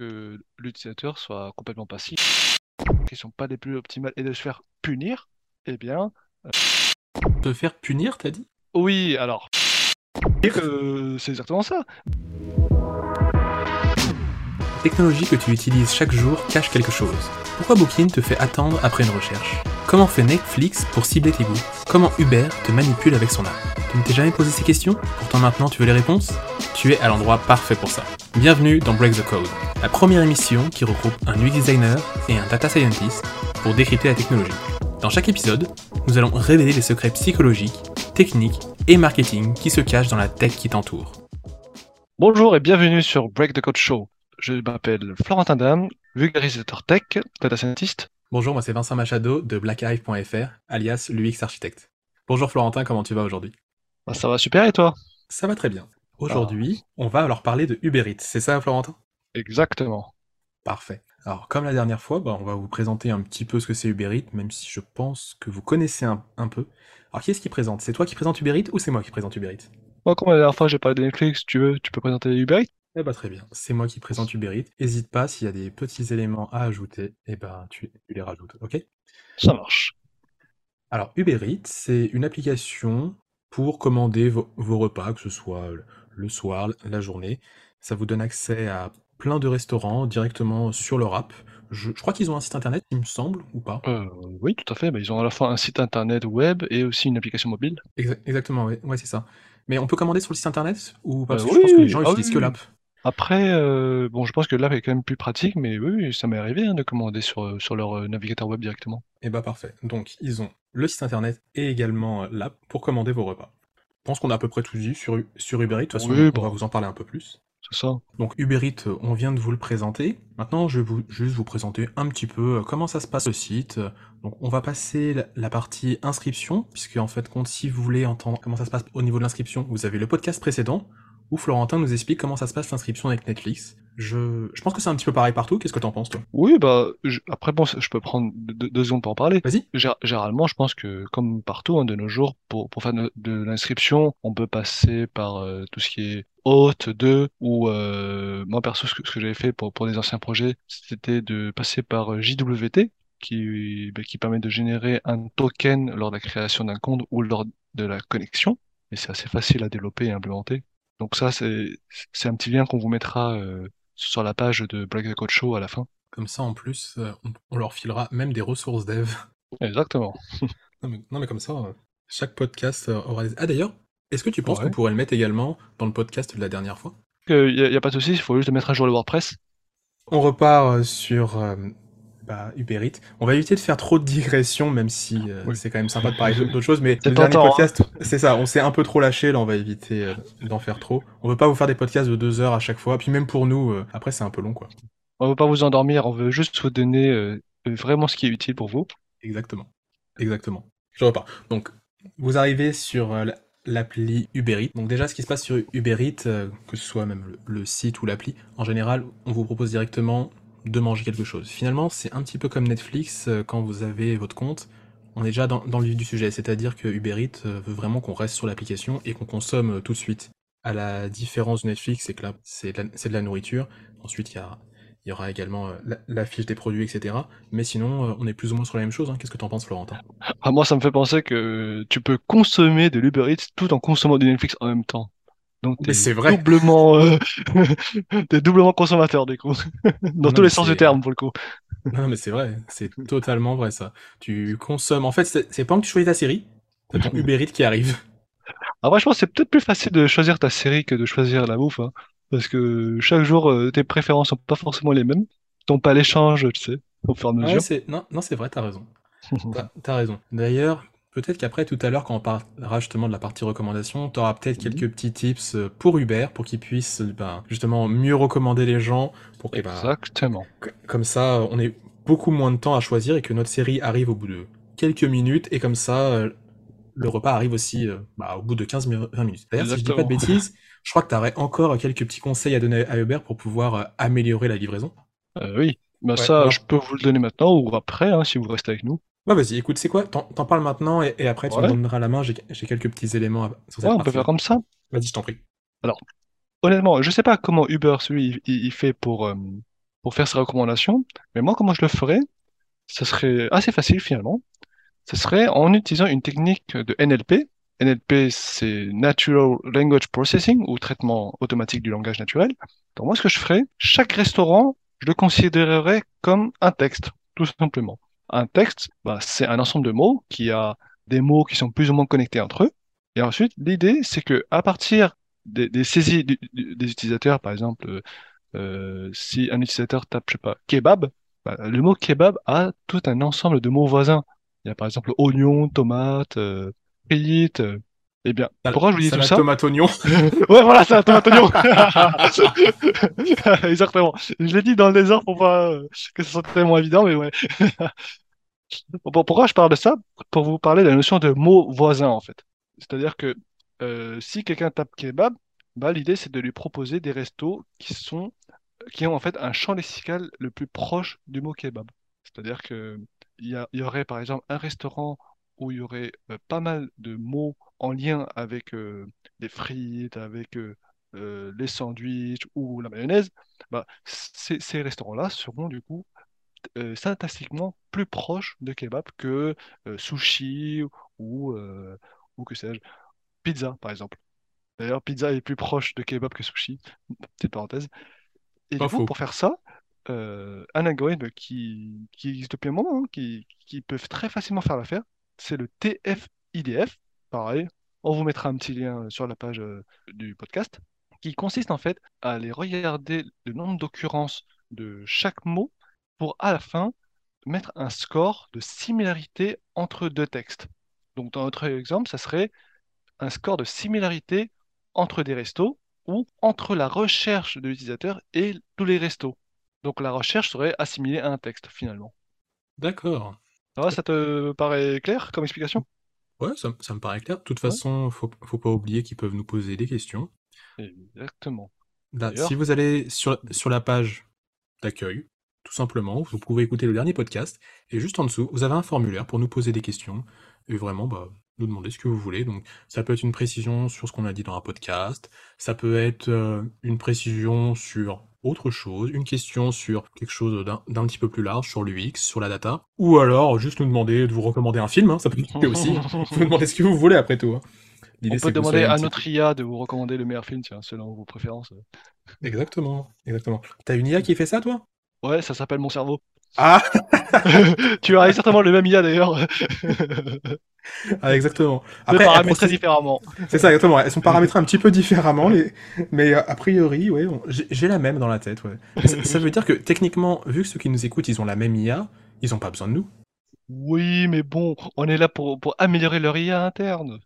que l'utilisateur soit complètement passif, qui sont pas les plus optimales, et de se faire punir, eh bien, Te faire punir, t'as dit? Oui, alors, euh, c'est exactement ça. La technologie que tu utilises chaque jour cache quelque chose. Pourquoi Booking te fait attendre après une recherche? Comment fait Netflix pour cibler tes goûts? Comment Uber te manipule avec son app? Tu ne t'es jamais posé ces questions? Pourtant maintenant tu veux les réponses? Tu es à l'endroit parfait pour ça. Bienvenue dans Break the Code, la première émission qui regroupe un UX designer et un data scientist pour décrypter la technologie. Dans chaque épisode, nous allons révéler les secrets psychologiques, techniques et marketing qui se cachent dans la tech qui t'entoure. Bonjour et bienvenue sur Break the Code Show. Je m'appelle Florentin Dam, vulgarisateur tech, data scientist. Bonjour, moi c'est Vincent Machado de blackhive.fr, alias l'UX architecte. Bonjour Florentin, comment tu vas aujourd'hui? Bah, ça va super et toi? Ça va très bien. Aujourd'hui, on va alors parler de Uber Eats, c'est ça Florentin? Exactement. Parfait. Alors comme la dernière fois, bah, on va vous présenter un petit peu ce que c'est Uber Eats, même si je pense que vous connaissez un, un peu. Alors qui est-ce qui présente? C'est toi qui présente Uber Eats ou c'est moi qui présente Uber Eats? Moi, comme la dernière fois j'ai parlé de Netflix, tu veux, tu peux présenter Uber Eats Eh bah très bien, c'est moi qui présente Uber Eats. N'hésite pas, s'il y a des petits éléments à ajouter, eh ben tu, tu les rajoutes, ok? Ça marche. Alors, Uber Eats, c'est une application pour commander vos, vos repas, que ce soit le- le soir, la journée. Ça vous donne accès à plein de restaurants directement sur leur app. Je, je crois qu'ils ont un site internet, il me semble, ou pas? Euh, oui, tout à fait. Ils ont à la fois un site internet web et aussi une application mobile. Exa- Exactement, ouais, ouais, c'est ça. Mais on peut commander sur le site internet ou pas? Euh, Parce que je pense que oui, les gens ah utilisent oui, que oui. l'app. Après, euh, bon, je pense que l'app est quand même plus pratique, mais oui, oui, ça m'est arrivé hein, de commander sur, sur leur navigateur web directement. Et bah parfait. Donc, ils ont le site internet et également l'app pour commander vos repas. Je pense qu'on a à peu près tout dit sur, Uber Eats. De toute façon, Oui, on bah. va vous en parler un peu plus. Donc Uber Eats, euh, on vient de vous le présenter. Maintenant, je vais vous, juste vous présenter un petit peu euh, comment ça se passe le site. Donc on va passer la, la partie inscription, puisque en fait, compte, si vous voulez entendre comment ça se passe au niveau de l'inscription, vous avez le podcast précédent où Florentin nous explique comment ça se passe l'inscription avec Netflix. Je, je pense que c'est un petit peu pareil partout. Qu'est-ce que t'en penses toi? Oui, bah, je- après, bon, je peux prendre deux, deux secondes pour en parler. Vas-y. Gé- Généralement, je pense que comme partout hein, de nos jours, pour, pour faire de, de l'inscription, on peut passer par euh, tout ce qui est hôte de ou euh, moi perso ce que, j'avais fait pour, pour des anciens projets, c'était de passer par euh, JWT qui, bah, qui permet de générer un token lors de la création d'un compte ou lors de la connexion. Et c'est assez facile à développer et à implémenter. Donc ça, c'est c'est un petit lien qu'on vous mettra euh, sur la page de Black the Code Show à la fin. Comme ça, en plus, euh, on, leur filera même des ressources dev. Exactement. Non mais, non, mais comme ça, euh, chaque podcast euh, aura des... Ah d'ailleurs, est-ce que tu penses Ouais. qu'on pourrait le mettre également dans le podcast de la dernière fois? Il n'y a, pas de souci, il faut juste mettre à jour le WordPress. On repart sur euh, Uber Eats. On va éviter de faire trop de digressions, même si euh, Oui. c'est quand même sympa de parler d'autres choses. Mais C'est le dernier hein. podcast, c'est ça, on s'est un peu trop lâché, là on va éviter euh, d'en faire trop. On veut pas vous faire des podcasts de deux heures à chaque fois. Puis même pour nous, euh, après c'est un peu long quoi. On ne veut pas vous endormir, on veut juste vous donner euh, vraiment ce qui est utile pour vous. Exactement. Exactement. Je repars. Donc, vous arrivez sur la- l'appli Uber Eats. Donc déjà, ce qui se passe sur Uber Eats, euh, que ce soit même le, le site ou l'appli, en général, on vous propose directement de manger quelque chose. Finalement, c'est un petit peu comme Netflix, euh, quand vous avez votre compte, on est déjà dans, le vif du sujet. C'est-à-dire que Uber Eats euh, veut vraiment qu'on reste sur l'application et qu'on consomme euh, tout de suite. À la différence de Netflix, c'est que là, c'est de, la- nourriture. Ensuite, il y aura également la, fiche des produits, etc. Mais sinon, on est plus ou moins sur la même chose. hein. Qu'est-ce que t'en penses, Florentin Ah, moi, ça me fait penser que tu peux consommer de l'Uber Eats tout en consommant du Netflix en même temps. Donc, c'est vrai. doublement, euh, t'es doublement consommateur, du coup. Dans Non, tous les sens du terme, pour le coup. Non, mais c'est vrai, c'est totalement vrai ça. Tu consommes. En fait, c'est pas que tu choisis ta série, t'as ton Uber Eats qui arrive. Après, je pense c'est peut-être plus facile de choisir ta série que de choisir la bouffe, hein. Parce que chaque jour, euh, tes préférences sont pas forcément les mêmes. Ton palais change, tu sais, au fur et à mesure. non, non, c'est vrai, t'as raison. T'as t'as raison. D'ailleurs, peut-être qu'après, tout à l'heure, quand on parlera justement de la partie recommandation, t'auras peut-être Mhm. quelques petits tips euh, pour Uber, pour qu'ils puissent euh, ben, justement mieux recommander les gens, pour que ben, Exactement. c- comme ça, on ait beaucoup moins de temps à choisir et que notre série arrive au bout de quelques minutes, et comme ça, euh, le repas arrive aussi bah, au bout de 15-20 minutes. D'ailleurs, si je dis pas de bêtises, je crois que tu aurais encore quelques petits conseils à donner à Uber pour pouvoir améliorer la livraison. Euh, oui. Bah, Ouais, ça, alors- je peux vous le donner maintenant ou après, hein, si vous restez avec nous. Bah vas-y, écoute, c'est quoi? T'en t'en parles maintenant et, et après tu me Ouais. donneras la main, j'ai j'ai quelques petits éléments à, sur cette Ouais, on peut faire comme ça. Vas-y, je t'en prie. Honnêtement, je sais pas comment Uber, celui, il, il fait pour, euh, pour faire ces recommandations. Mais moi, comment je le ferais? Ce serait assez facile finalement. Ce serait en utilisant une technique de NLP. NLP, c'est Natural Language Processing ou traitement automatique du langage naturel. Donc moi, ce que je ferais, chaque restaurant, je le considérerais comme un texte, tout simplement. Un texte, bah, c'est un ensemble de mots qui a des mots qui sont plus ou moins connectés entre eux. Et ensuite, l'idée, c'est que à partir des, des saisies du- du- des utilisateurs, par exemple, euh, si un utilisateur tape, je sais pas, kebab, bah, le mot kebab a tout un ensemble de mots voisins. Il y a par exemple oignon, tomate, euh, euh. Eh bien, pourquoi je vous dis tout Salade, ça? tomate, oignon. Ouais, voilà, c'est un tomate oignon. Exactement. Je l'ai dit dans le désordre pour pas euh, que ce soit tellement évident, mais ouais. Pourquoi je parle de ça? Pour vous parler de la notion de mots voisins, en fait. C'est-à-dire que euh, si quelqu'un tape kebab, bah, l'idée c'est de lui proposer des restos qui sont, qui ont en fait un champ lexical le plus proche du mot kebab. C'est-à-dire que il y aurait par exemple un restaurant où il y aurait euh, pas mal de mots en lien avec euh, les frites, avec les sandwichs ou la mayonnaise. Bah, ces restaurants-là seront du coup euh, syntaxiquement plus proche de kebab que euh, sushi ou, euh, ou que sais-je, pizza par exemple. D'ailleurs, pizza est plus proche de kebab que sushi, petite parenthèse. Et du Pas coup, faux. pour faire ça, euh, un algorithme qui, qui existe depuis un moment, hein, qui, qui peut très facilement faire l'affaire, c'est le TF-IDF. Pareil, on vous mettra un petit lien sur la page du podcast, qui consiste en fait à aller regarder le nombre d'occurrences de chaque mot pour à la fin mettre un score de similarité entre deux textes. Donc dans notre exemple, ça serait un score de similarité entre des restos ou entre la recherche de l'utilisateur et tous les restos. Donc la recherche serait assimilée à un texte finalement. D'accord. Ça ça te paraît clair comme explication? Ouais, ça, ça me paraît clair. De toute Ouais, façon, faut, faut pas oublier qu'ils peuvent nous poser des questions. exactement. Là, si vous allez sur, sur la page d'accueil, tout simplement, vous pouvez écouter le dernier podcast, et juste en dessous, vous avez un formulaire pour nous poser des questions, et vraiment, bah, nous demander ce que vous voulez. Donc, ça peut être une précision sur ce qu'on a dit dans un podcast, ça peut être euh, une précision sur autre chose, une question sur quelque chose d'un petit peu plus large, sur l'UX, sur la data, ou alors juste nous demander de vous recommander un film, hein, ça peut marcher aussi. Vous pouvez demander ce que vous voulez après tout. hein. On peut demander à notre IA de vous recommander le meilleur film, tiens, selon vos préférences. Exactement, exactement. T'as une IA qui fait ça, toi? Ouais, ça s'appelle mon cerveau. Ah! Tu as certainement le même IA d'ailleurs, Ah, exactement. mais Après, elles paramétré procèdent- différemment. c'est ça, exactement. Elles sont paramétrées un petit peu différemment, les... mais euh, a priori, ouais, on- j'ai la même dans la tête, ouais. Ça, ça veut dire que techniquement, vu que ceux qui nous écoutent, ils ont la même IA, ils ont pas besoin de nous. Oui, mais bon, on est là pour, pour améliorer leur IA interne.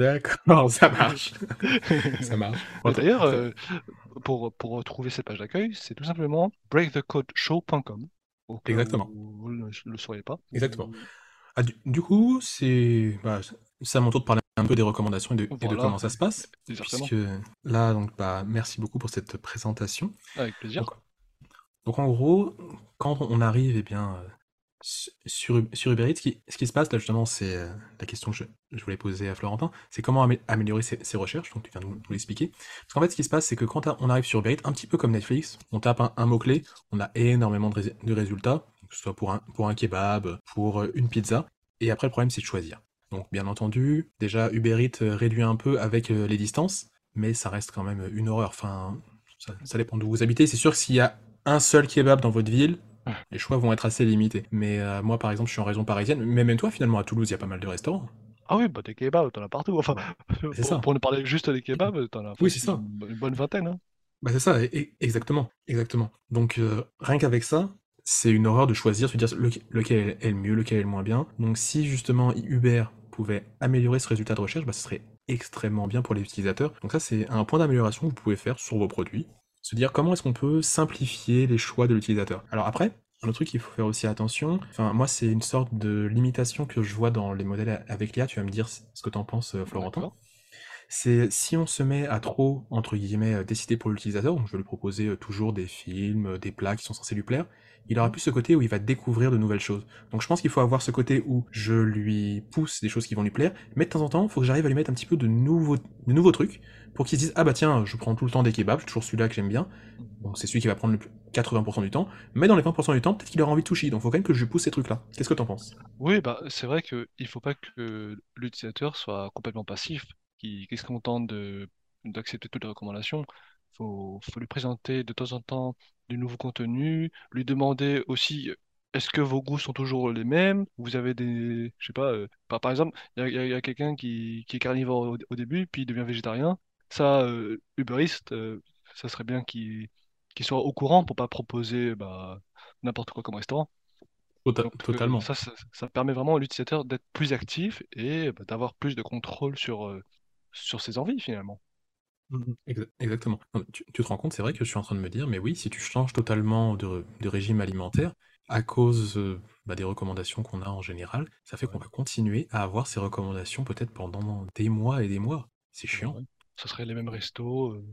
D'accord, ça marche. Ça marche. D'ailleurs, euh, pour, pour retrouver cette page d'accueil, c'est tout simplement breakthecodeshow.com. Cas Exactement. vous ne le sauriez pas. Exactement. Ah, du, du coup, c'est bah, à mon tour de parler un peu des recommandations et de, et de Voilà. comment ça se passe. Exactement. Puisque là, donc, bah, merci beaucoup pour cette présentation. Avec plaisir. Donc, donc, en gros, quand on arrive eh bien, euh, sur, sur Uber Eats, ce qui, se passe là justement, c'est euh, la question que je, voulais poser à Florentin, c'est comment amé- améliorer ses, recherches, donc tu viens de nous, l'expliquer. Parce qu'en fait, ce qui se passe, c'est que quand on arrive sur Uber Eats, un petit peu comme Netflix, on tape un, mot-clé, on a énormément de, rés- de résultats, que ce soit pour un, kebab, pour euh, une pizza, et après le problème c'est de choisir. Donc bien entendu, déjà Uber Eats euh, réduit un peu avec les distances, mais ça reste quand même une horreur. Enfin, ça, ça dépend d'où vous habitez. C'est sûr que s'il y a un seul kebab dans votre ville, les choix vont être assez limités. Mais euh, moi, par exemple, je suis en région parisienne, mais même toi, finalement, à Toulouse, il y a pas mal de restaurants. Ah oui, bah des kebabs, t'en as partout. Enfin, C'est pour, ça. pour ne parler juste des kebabs, t'en as Oui, c'est ça. une, bonne vingtaine. Hein. Bah c'est ça, exactement, exactement. Donc euh, rien qu'avec ça, c'est une horreur de choisir, se dire lequel, lequel est le mieux, lequel est le moins bien. Donc si justement Uber pouvait améliorer ce résultat de recherche, bah, ce serait extrêmement bien pour les utilisateurs. Donc ça c'est un point d'amélioration que vous pouvez faire sur vos produits. Se dire comment est-ce qu'on peut simplifier les choix de l'utilisateur. Alors après, un autre truc qu'il faut faire aussi attention, enfin moi c'est une sorte de limitation que je vois dans les modèles avec l'IA, tu vas me dire ce que t'en penses euh, Florentin. C'est si on se met à trop, entre guillemets, euh, décider pour l'utilisateur, donc je vais lui proposer euh, toujours des films, des plats qui sont censés lui plaire, il aura Mhm. plus ce côté où il va découvrir de nouvelles choses. Donc je pense qu'il faut avoir ce côté où je lui pousse des choses qui vont lui plaire, mais de temps en temps, il faut que j'arrive à lui mettre un petit peu de nouveaux, de nouveaux trucs, pour qu'il se dise, ah bah tiens, je prends tout le temps des kebabs, c'est toujours celui-là que j'aime bien, donc c'est celui qui va prendre le plus- 80% du temps, mais dans les 20% du temps, peut-être qu'il aura envie de sushi, donc faut quand même que je lui pousse ces trucs-là. Qu'est-ce que t'en penses? Oui, bah, c'est vrai qu'il ne faut pas que l'utilisateur soit complètement passif, qui, qui se contente d'accepter toutes les recommandations. Il faut, faut lui présenter de temps en temps du nouveau contenu, lui demander aussi est-ce que vos goûts sont toujours les mêmes? Vous avez des. Je sais pas, euh, par, par exemple, il y a, il y a- il y a quelqu'un qui, qui est carnivore au, au début, puis il devient végétarien. Ça, euh, Uber Eats, euh, ça serait bien qu'il qu'il soit au courant pour pas proposer bah, n'importe quoi comme restaurant. Tota- Donc euh, Totalement. ça, ça, ça permet vraiment à l'utilisateur d'être plus actif et bah, d'avoir plus de contrôle sur, euh, sur ses envies finalement. Mhm. Exa- Exactement. Non, mais tu, tu te rends compte, c'est vrai que je suis en train de me dire, mais oui, si tu changes totalement de, de régime alimentaire, à cause euh, bah, des recommandations qu'on a en général, ça fait qu'on va continuer à avoir ces recommandations peut-être pendant des mois et des mois. C'est chiant. Ça serait les mêmes restos, euh,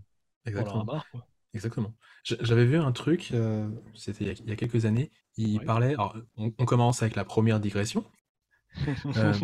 Exactement. marre, quoi. Exactement. J'avais vu un truc, euh, c'était il y a, il y a quelques années, il parlait, alors on, on commence avec la première digression, euh,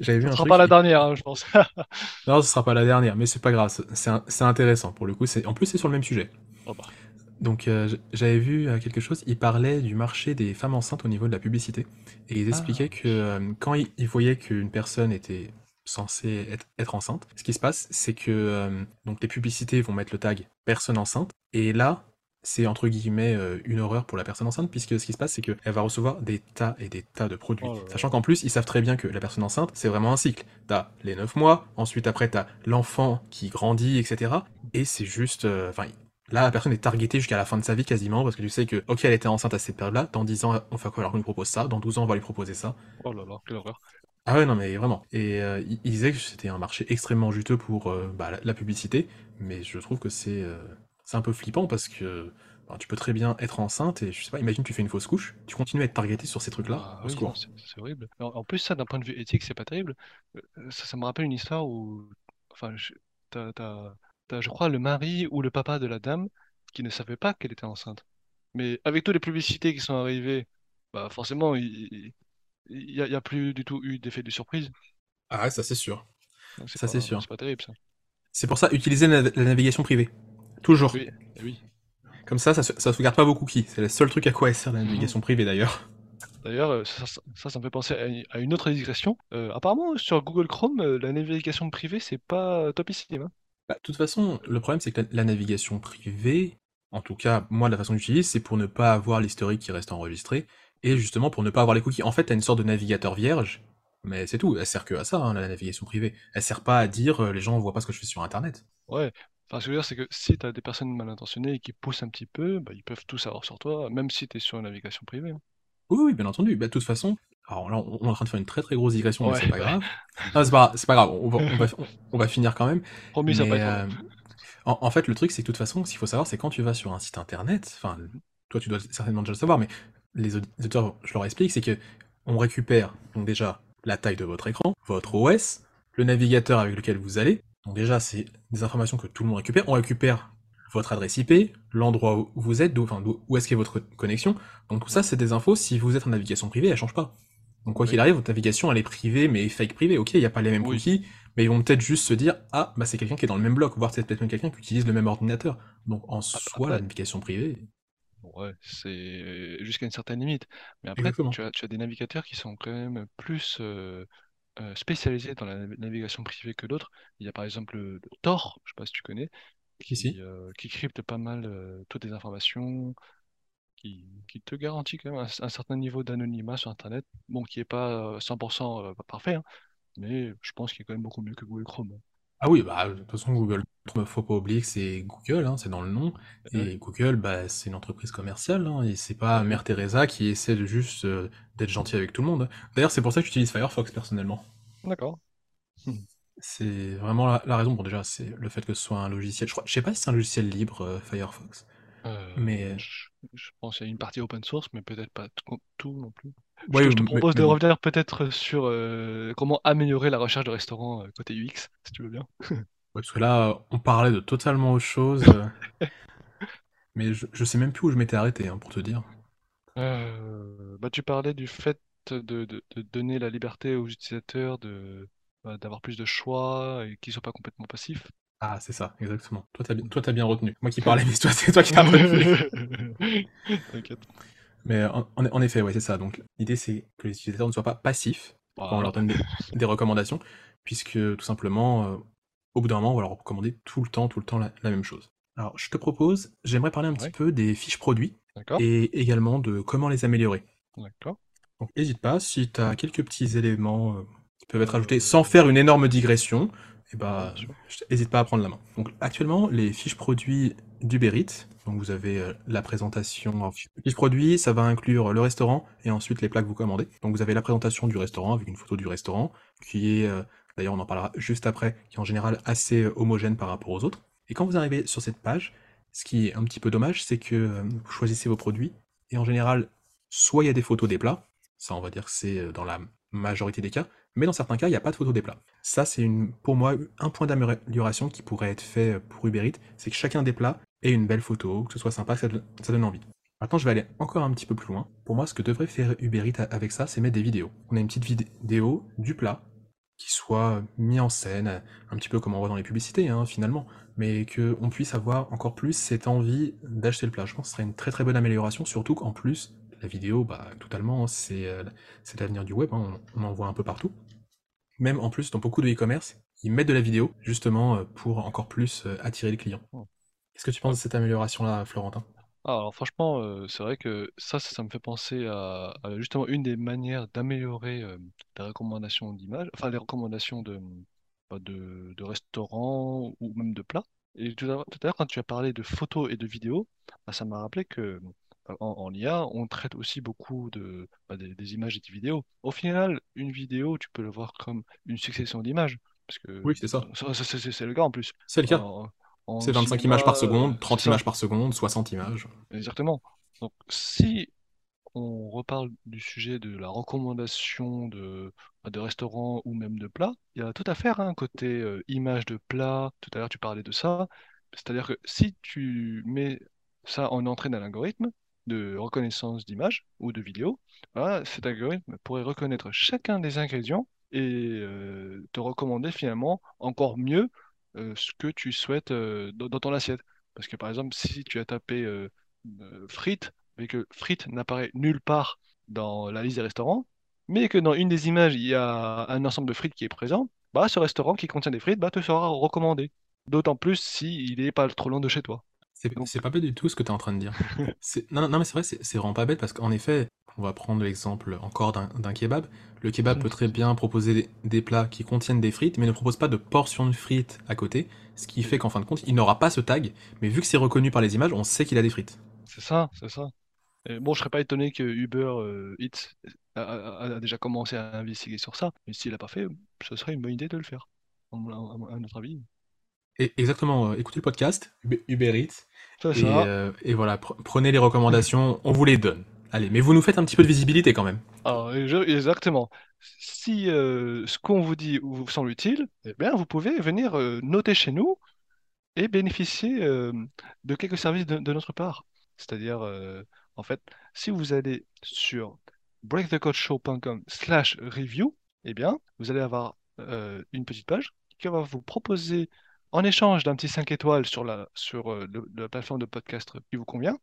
j'avais vu Ça un sera pas la il- dernière, hein, je pense. non, ce sera pas la dernière, mais c'est pas grave, c'est intéressant pour le coup, en plus c'est sur le même sujet. Oh bah. Donc euh, j'avais vu quelque chose, ils parlaient du marché des femmes enceintes au niveau de la publicité. Et ils Ah, expliquaient que euh, quand ils, ils voyaient qu'une personne était censée être, être enceinte, ce qui se passe, c'est que euh, donc les publicités vont mettre le tag personne enceinte. Et là, c'est entre guillemets euh, une horreur pour la personne enceinte, puisque ce qui se passe, c'est qu'elle va recevoir des tas et des tas de produits. oh Sachant qu'en plus, ils savent très bien que la personne enceinte, c'est vraiment un cycle. T'as les 9 mois, ensuite après t'as l'enfant qui grandit, etc. Et c'est juste... euh, Là, la personne est targetée jusqu'à la fin de sa vie quasiment, parce que tu sais que, ok, elle était enceinte à cette période-là, dans 10 ans, on va falloir qu'on lui propose ça, dans 12 ans, on va lui proposer ça. Oh là là, quelle horreur. Ah ouais, non, mais vraiment. Et euh, il il disait que c'était un marché extrêmement juteux pour euh, bah, la, la publicité, mais je trouve que c'est euh, c'est un peu flippant parce que bah, tu peux très bien être enceinte et je sais pas, imagine tu fais une fausse couche, tu continues à être targeté sur ces trucs-là, Ah au oui, non, secours. c'est c'est horrible. En, en plus, ça, d'un point de vue éthique, c'est pas terrible. Euh, Ça, ça me rappelle une histoire où, enfin, je, t'as, t'as- t'as, je crois, le mari ou le papa de la dame qui ne savait pas qu'elle était enceinte. Mais avec toutes les publicités qui sont arrivées, bah forcément, il il y a plus du tout eu d'effet de surprise. Ah ouais, ça c'est sûr. Donc Ça c'est sûr. c'est pas terrible ça. C'est pour ça, utiliser la, la navigation privée. Toujours. Oui, oui. Comme ça, ça, se- ça sauvegarde pas vos cookies. C'est le seul truc à quoi elle sert la navigation privée d'ailleurs. D'ailleurs, euh, ça, ça, me fait penser à une à une autre digression. Euh, apparemment, sur Google Chrome, euh, la navigation privée, c'est pas topissime. hein. Bah, de toute façon, le problème, c'est que la, la navigation privée, en tout cas, moi, la façon que j'utilise, c'est pour ne pas avoir l'historique qui reste enregistré, et justement pour ne pas avoir les cookies. En fait, t'as une sorte de navigateur vierge, mais c'est tout. Elle sert que à ça, hein, la navigation privée. Elle sert pas à dire euh, les gens voient pas ce que je fais sur Internet. Ouais. Enfin, ce que je veux dire, c'est que si tu as des personnes mal intentionnées et qui poussent un petit peu, bah, ils peuvent tout savoir sur toi, même si tu es sur une navigation privée. hein. Oui, oui, bien entendu. Bah, de toute façon, alors là, on est en train de faire une très très grosse digression, mais Ouais, c'est pas ouais. grave. Non, c'est pas, c'est pas grave. On va, on va, on- on va finir quand même. Promis, ça va être euh, en, en fait, le truc, c'est que de toute façon, ce qu'il faut savoir, c'est quand tu vas sur un site internet, enfin, toi, tu dois certainement déjà le savoir, mais les auditeurs, je leur explique, c'est que on récupère donc déjà la taille de votre écran, votre OS, le navigateur avec lequel vous allez. Donc déjà, c'est des informations que tout le monde récupère. On récupère votre adresse IP, l'endroit où vous êtes, d'où, enfin, d'où- où est-ce qu'est votre connexion. Donc tout ça, c'est des infos. Si vous êtes en navigation privée, elle change pas. Donc quoi Oui. qu'il arrive, votre navigation, elle est privée, mais fake privée. Ok, il n'y a pas les mêmes Oui. cookies, mais ils vont peut-être juste se dire, ah, bah c'est quelqu'un qui est dans le même bloc, voire c'est peut-être même quelqu'un qui utilise le même ordinateur. Donc en soi, la navigation privée, ouais, c'est jusqu'à une certaine limite. Mais après, tu as, tu as des navigateurs qui sont quand même plus euh, euh, spécialisés dans la nav- navigation privée que d'autres. Il y a par exemple le, le Tor, je sais pas si tu connais, qui, euh, qui crypte pas mal euh, toutes les informations, qui, qui te garantit quand même un, un certain niveau d'anonymat sur Internet. Bon, qui est pas euh, 100% euh, parfait, hein, mais je pense qu'il est quand même beaucoup mieux que Google Chrome. Ah oui, bah, de toute façon, Google, faut pas oublier que c'est Google, hein, c'est dans le nom. Et Google, bah, c'est une entreprise commerciale, hein, et c'est pas. Mère Teresa qui essaie de juste euh, d'être gentil avec tout le monde. D'ailleurs, c'est pour ça que j'utilise Firefox personnellement. D'accord. Hmm. C'est vraiment la, la raison. Bon, déjà, c'est le fait que ce soit un logiciel. Je crois, je sais pas si c'est un logiciel libre, euh, Firefox. Euh, Mais je, je pense qu'il y a une partie open source, mais peut-être pas tout, tout non plus. Je Ouais, te, je te propose mais de revenir peut-être sur euh, comment améliorer la recherche de restaurants côté UX, si tu veux bien. Ouais, parce que là, on parlait de totalement autre chose. euh, mais je, je sais même plus où je m'étais arrêté, hein, pour te dire. Euh, bah, tu parlais du fait de, de- de donner la liberté aux utilisateurs de, bah, d'avoir plus de choix et qu'ils soient pas complètement passifs. Ah, c'est ça, exactement. Toi, t'as bien, toi, t'as bien retenu. Moi qui parlais, mais toi, c'est toi qui t'as retenu. T'inquiète. Mais en, en- en effet, ouais, c'est ça. Donc, l'idée, c'est que les utilisateurs ne soient pas passifs quand on leur donne des, des recommandations, puisque tout simplement, euh, au bout d'un moment, on va leur recommander tout le temps, tout le temps la, la même chose. Alors, je te propose, j'aimerais parler un petit peu des fiches produits et également de comment les améliorer. D'accord. Donc, n'hésite pas, si tu as quelques petits éléments euh, qui peuvent être Euh, ajoutés sans faire une énorme digression, eh ben, n'hésite pas à prendre la main. Donc, actuellement, les fiches produits d'Uber Eats, donc vous avez euh, la présentation. alors, Fiche produit, ça va inclure le restaurant et ensuite les plats que vous commandez. Donc, vous avez la présentation du restaurant avec une photo du restaurant qui est, euh, d'ailleurs, on en parlera juste après, qui est en général assez euh, homogène par rapport aux autres. Et quand vous arrivez sur cette page, ce qui est un petit peu dommage, c'est que euh, vous choisissez vos produits et en général, soit il y a des photos des plats, ça on va dire que c'est euh, dans la majorité des cas, mais dans certains cas, il n'y a pas de photo des plats. Ça, c'est pour moi un point d'amélioration qui pourrait être fait pour Uber Eats, c'est que chacun des plats ait une belle photo, que ce soit sympa, que ça, donne- envie. Maintenant, je vais aller encore un petit peu plus loin. Pour moi, ce que devrait faire Uber Eats avec ça, c'est mettre des vidéos. On a une petite vidéo du plat qui soit mis en scène, un petit peu comme on voit dans les publicités, hein, finalement, mais qu'on puisse avoir encore plus cette envie d'acheter le plat. Je pense que ce serait une très très bonne amélioration, surtout qu'en plus, la vidéo, bah, totalement, c'est euh, l'avenir du web, hein, on, on en voit un peu partout. Même en plus, dans beaucoup de e-commerce, ils mettent de la vidéo, justement, euh, pour encore plus euh, attirer les clients. Oh. Qu'est-ce que tu penses de cette amélioration-là, Florentin? Ah, alors franchement, euh, c'est vrai que ça, ça, ça me fait penser à, à justement une des manières d'améliorer euh, les recommandations d'images, enfin les recommandations de, bah, de, de restaurants ou même de plats. Et tout à l'heure, tout à l'heure, quand tu as parlé de photos et de vidéos, bah, ça m'a rappelé que euh, en, en IA, on traite aussi beaucoup de, bah, des, des images et des vidéos. Au final, une vidéo, tu peux le voir comme une succession d'images, parce que Oui, c'est ça. ça, ça, c'est c'est le cas en plus. C'est le cas. C'est 25 cinéma, images par euh, seconde, 30 c'est ça. images par seconde, 60 images. Exactement. Donc, si on reparle du sujet de la recommandation de, bah, de restaurants ou même de plats, il y a tout à faire, hein, côté euh, image de plat. Tout à l'heure, tu parlais de ça. C'est-à-dire que si tu mets ça en entrée d'un algorithme de reconnaissance d'image ou de vidéo, voilà, cet algorithme pourrait reconnaître chacun des ingrédients et euh, te recommander finalement encore mieux euh, ce que tu souhaites euh, dans, dans ton assiette. Parce que par exemple, si tu as tapé euh, euh, frites, et que frites n'apparaît nulle part dans la liste des restaurants, mais que dans une des images, il y a un ensemble de frites qui est présent, bah, ce restaurant qui contient des frites bah, te sera recommandé. D'autant plus s'il n'est pas trop loin de chez toi. C'est Donc, pas bête du tout ce que tu es en train de dire. Non, non, non, mais c'est vrai, c'est vraiment pas bête parce qu'en effet, on va prendre l'exemple encore d'un kebab. Le kebab peut très bien proposer des, des plats qui contiennent des frites, mais ne propose pas de portion de frites à côté, ce qui fait qu'en fin de compte, il n'aura pas ce tag, mais vu que c'est reconnu par les images, on sait qu'il a des frites. c'est ça, c'est ça. Et bon, je serais pas étonné que Uber euh, Eats a, a- a déjà commencé à investiguer sur ça, mais s'il l'a pas fait, ce serait une bonne idée de le faire, à notre avis. Et exactement, euh, écoutez le podcast, Uber Eats, et, euh, et voilà, pre- prenez les recommandations, on vous les donne. Allez, mais vous nous faites un petit peu de visibilité quand même. Je- exactement. Si euh, ce qu'on vous dit vous semble utile, eh bien, vous pouvez venir euh, noter chez nous et bénéficier euh, de quelques services de, notre part. C'est-à-dire, en fait, si vous allez sur breakthecodeshow.com slash review, eh bien, vous allez avoir une petite page qui va vous proposer, en échange d'un petit 5 étoiles sur la, sur, la plateforme de podcast qui vous convient,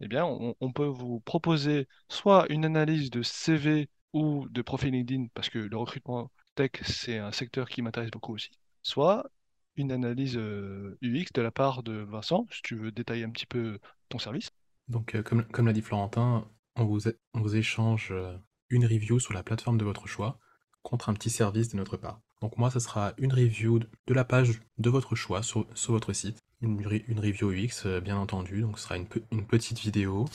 eh bien, on, peut vous proposer soit une analyse de CV ou de profil LinkedIn, parce que le recrutement tech, c'est un secteur qui m'intéresse beaucoup aussi, soit une analyse euh, UX de la part de Vincent, si tu veux détailler un petit peu ton service. Donc, euh, comme, l'a dit Florentin, on vous, échange euh, une review sur la plateforme de votre choix contre un petit service de notre part. Donc moi, ce sera une review de la page de votre choix sur votre site, une, re- une review UX, euh, bien entendu. Donc ce sera une, pe- une petite vidéo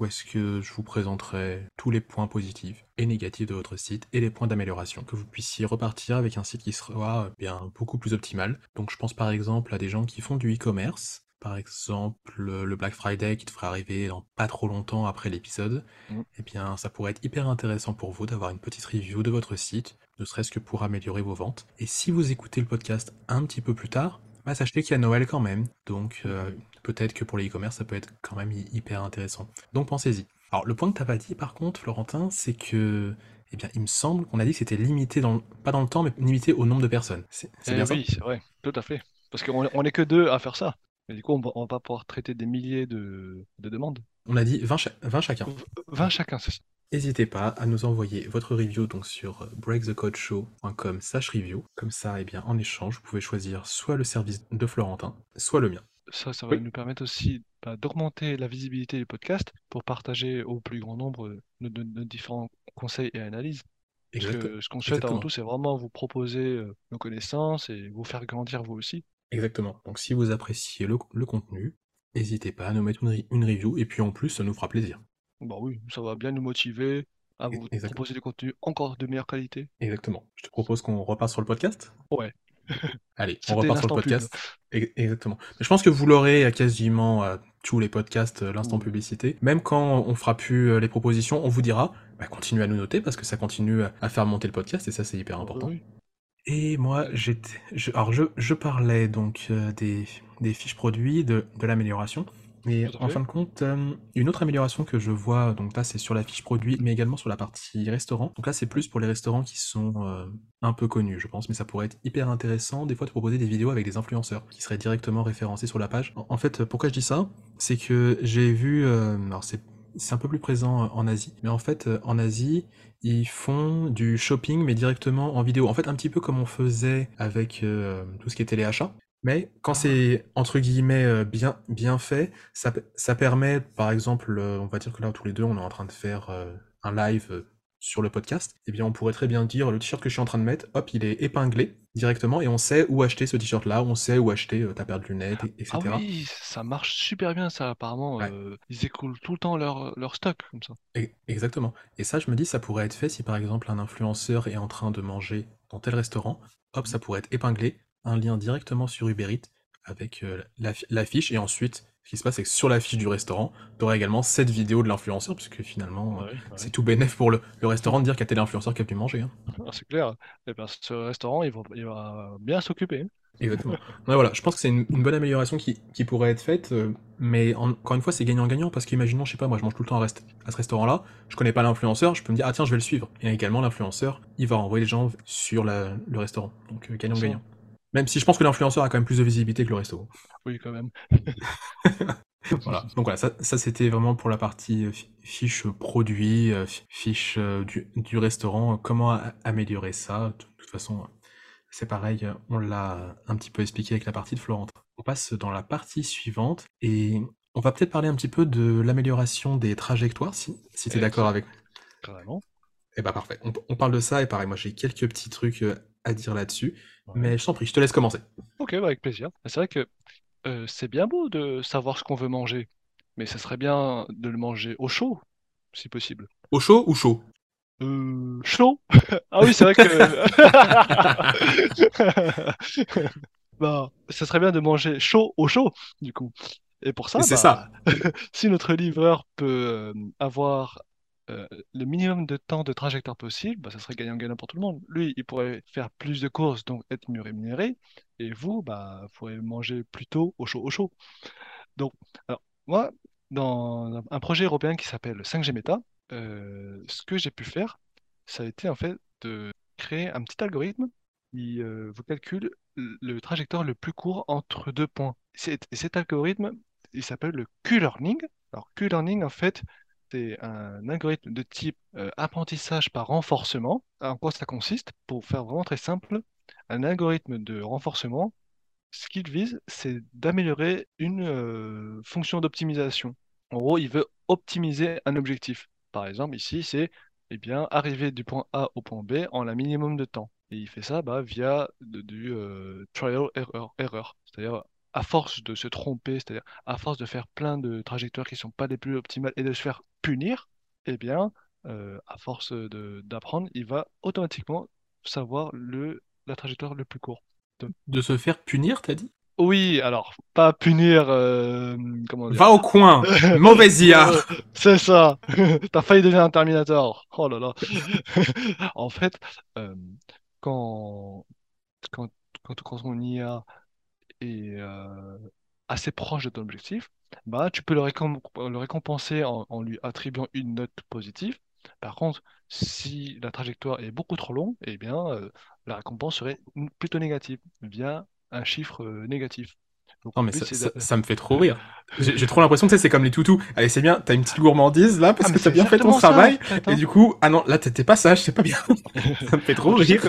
où est-ce que je vous présenterai tous les points positifs et négatifs de votre site et les points d'amélioration, que vous puissiez repartir avec un site qui sera euh, bien beaucoup plus optimal. Donc je pense par exemple à des gens qui font du e-commerce par exemple le Black Friday qui devrait arriver dans pas trop longtemps après l'épisode, Mm. eh bien ça pourrait être hyper intéressant pour vous d'avoir une petite review de votre site, ne serait-ce que pour améliorer vos ventes. Et si vous écoutez le podcast un petit peu plus tard, bah sachez qu'il y a Noël quand même, donc euh, peut-être que pour les e-commerce ça peut être quand même hy- hyper intéressant. Donc pensez-y. Alors le point que t'as pas dit par contre, Florentin, c'est que, eh bien il me semble qu'on a dit que c'était limité dans, le- pas dans le temps, mais limité au nombre de personnes. C'est Eh bien ça oui, c'est vrai, tout à fait. Parce qu'on on est que deux à faire ça. Et du coup, on va, pas pouvoir traiter des milliers de, de demandes. On a dit 20, cha- 20 chacun. V- 20 chacun, c'est ça. N'hésitez pas à nous envoyer votre review donc sur breakthecodeshow.com slash review. Comme ça, eh bien, en échange, vous pouvez choisir soit le service de Florentin, soit le mien. Ça, ça va Oui. nous permettre aussi bah, d'augmenter la visibilité du podcast pour partager au plus grand nombre euh, nos, nos- nos différents conseils et analyses. Parce Exact- que ce qu'on souhaite avant exactement. tout, c'est vraiment vous proposer euh, nos connaissances et vous faire grandir vous aussi. Exactement. Donc si vous appréciez le, le contenu, n'hésitez pas à nous mettre une, re- une review et puis en plus, ça nous fera plaisir. Bah oui, ça va bien nous motiver à vous proposer des contenus encore de meilleure qualité. Exactement. Je te propose qu'on repart sur le podcast? Ouais. Allez, on repart sur le pub. podcast. Exactement. Mais je pense que vous l'aurez à quasiment à tous les podcasts, euh, l'instant Oui. publicité. Même quand on fera plus euh, les propositions, on vous dira, bah, continuez à nous noter parce que ça continue à- faire monter le podcast et ça c'est hyper important. Oui, Et moi, j'étais, je, alors je, je parlais donc euh, des, des fiches produits, de, de l'amélioration. Et en fin de compte, euh, une autre amélioration que je vois, donc là c'est sur la fiche produit, mais également sur la partie restaurant. Donc là c'est plus pour les restaurants qui sont euh, un peu connus, je pense, mais ça pourrait être hyper intéressant des fois de proposer des vidéos avec des influenceurs qui seraient directement référencés sur la page. En, fait, pourquoi je dis ça? C'est que j'ai vu, euh, alors c'est c'est un peu plus présent en Asie, mais en fait en Asie ils font du shopping mais directement en vidéo. En fait un petit peu comme on faisait avec euh, tout ce qui était les achats. Mais quand c'est entre guillemets euh, bien bien fait, ça, ça permet par exemple, euh, on va dire que là tous les deux on est en train de faire euh, un live sur le podcast, eh bien on pourrait très bien dire le t-shirt que je suis en train de mettre, hop, il est épinglé directement et on sait où acheter ce t-shirt là, on sait où acheter ta paire de lunettes, et- etc. Ah oui, ça marche super bien ça apparemment. Ouais. ils écoulent tout le temps leur, leur stock comme ça. E- Exactement. Et ça, je me dis, ça pourrait être fait si par exemple un influenceur est en train de manger dans tel restaurant, hop, ça pourrait être épinglé, un lien directement sur Uber Eats avec euh, la, fi- la fiche, et ensuite, ce qui se passe, c'est que sur la fiche du restaurant, tu auras également cette vidéo de l'influenceur, puisque finalement, euh, Ouais, ouais. c'est tout bénef pour le, le restaurant de dire qu'il y a tel influenceur qui a pu manger. hein. Ah, c'est clair. Et ben, ce restaurant, il va, il va bien s'occuper. Exactement. Ouais, voilà, je pense que c'est une, une bonne amélioration qui, qui pourrait être faite, euh, mais en- encore une fois, c'est gagnant-gagnant parce qu'imaginons, je sais pas, moi je mange tout le temps à, rest- à ce restaurant-là, je connais pas l'influenceur, je peux me dire, ah tiens, je vais le suivre. Et également, l'influenceur, il va renvoyer les gens sur la- le restaurant. Donc euh, gagnant-gagnant. Même si je pense que l'influenceur a quand même plus de visibilité que le resto. Oui, quand même. Voilà. Donc voilà, ça, ça, c'était vraiment pour la partie euh, fi- fiche produit, euh, fi- fiche euh, du, du restaurant, comment améliorer ça? De toute façon, c'est pareil, on l'a un petit peu expliqué avec la partie de Florentin. On passe dans la partie suivante et on va peut-être parler un petit peu de l'amélioration des trajectoires, si, si tu es Eh, d'accord avec. Carrément. Eh bah parfait, on, on parle de ça et pareil, moi j'ai quelques petits trucs à dire là-dessus. Mais je t'en prie, je te laisse commencer. Ok, bah, avec plaisir. C'est vrai que euh, c'est bien beau de savoir ce qu'on veut manger, mais ça serait bien de le manger au chaud, si possible. Au chaud ou chaud? Euh, chaud? Ah oui, c'est vrai que. Bah, ça serait bien de manger chaud au chaud, du coup. Et pour ça, bah, ça. si notre livreur peut euh, avoir euh, le minimum de temps de trajectoire possible, bah, ça serait gagnant-gagnant pour tout le monde. Lui, il pourrait faire plus de courses, donc être mieux rémunéré, et vous, bah, vous pourrez manger plutôt au chaud, au chaud. Donc, moi, dans un- projet européen qui s'appelle 5G Meta, euh, ce que j'ai pu faire, ça a été en fait de créer un petit algorithme qui euh, vous calcule le trajectoire le plus court entre deux points. Cet algorithme, il s'appelle le Q-learning. Alors, Q-learning, en fait, c'est un algorithme de type euh, apprentissage par renforcement. En quoi ça consiste? Pour faire vraiment très simple, un algorithme de renforcement, ce qu'il vise, c'est d'améliorer une euh, fonction d'optimisation. En gros, il veut optimiser un objectif. Par exemple, ici, c'est eh bien, arriver du point A au point B en un minimum de temps. Et il fait ça bah, via du euh, trial error, error. C'est-à-dire, à force de se tromper, c'est-à-dire à force de faire plein de trajectoires qui ne sont pas les plus optimales et de se faire punir, eh bien, euh, à force d'apprendre, il va automatiquement savoir le, la trajectoire le plus court. De se faire punir, t'as dit? Oui, alors, pas punir, euh, comment dire? Va au coin, mauvaise IA. Euh, c'est ça. T'as failli devenir un Terminator. Oh là là. En fait, euh, quand, quand, quand, quand on IA euh, assez proche de ton objectif, bah, tu peux le, récom- le récompenser en, lui attribuant une note positive. Par contre, si la trajectoire est beaucoup trop longue, eh bien, euh, la récompense serait plutôt négative, via un chiffre euh, négatif. Donc Non mais but, ça, ça- me fait trop rire. J'ai trop l'impression que c'est comme les toutous. Allez, c'est bien, t'as une petite gourmandise là Ah, parce mais que t'as bien fait ton ça, travail. Et du coup, ah non, là t'étais pas sage, c'est pas bien. Ça me fait trop rire.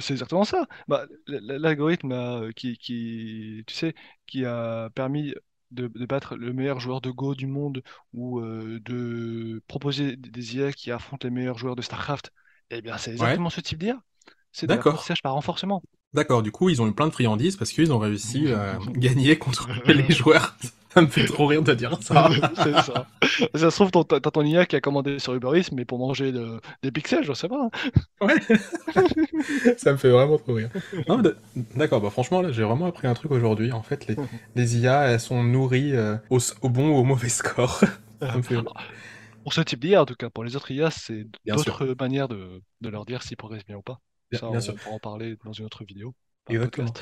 c'est exactement ça. Bah, l'algorithme euh, qui, qui, tu sais, qui a permis de, de battre le meilleur joueur de Go du monde ou euh, de proposer des IA qui affrontent les meilleurs joueurs de StarCraft, eh bien, c'est Ouais, exactement ce type d'IA. C'est de d'accord. l'apprentissage par renforcement. D'accord, du coup, ils ont eu plein de friandises parce qu'ils ont réussi à gagner contre les joueurs. Ça me fait trop rire de dire ça. C'est ça. Ça se trouve, t'as ton IA qui a commandé sur Uber Eats, mais pour manger de- des pixels, je sais pas. Ouais, ça me fait vraiment trop rire. D'accord, bah franchement, là, j'ai vraiment appris un truc aujourd'hui. En fait, les, les IA, elles sont nourries euh, au, bon ou au mauvais score. Ça me fait... Pour ce type d'IA, en tout cas, pour les autres IA, c'est d'autres manières de, de leur dire s'ils progressent bien ou pas. Bien, Ça, bien sûr, on pourra en parler dans une autre vidéo, exactement.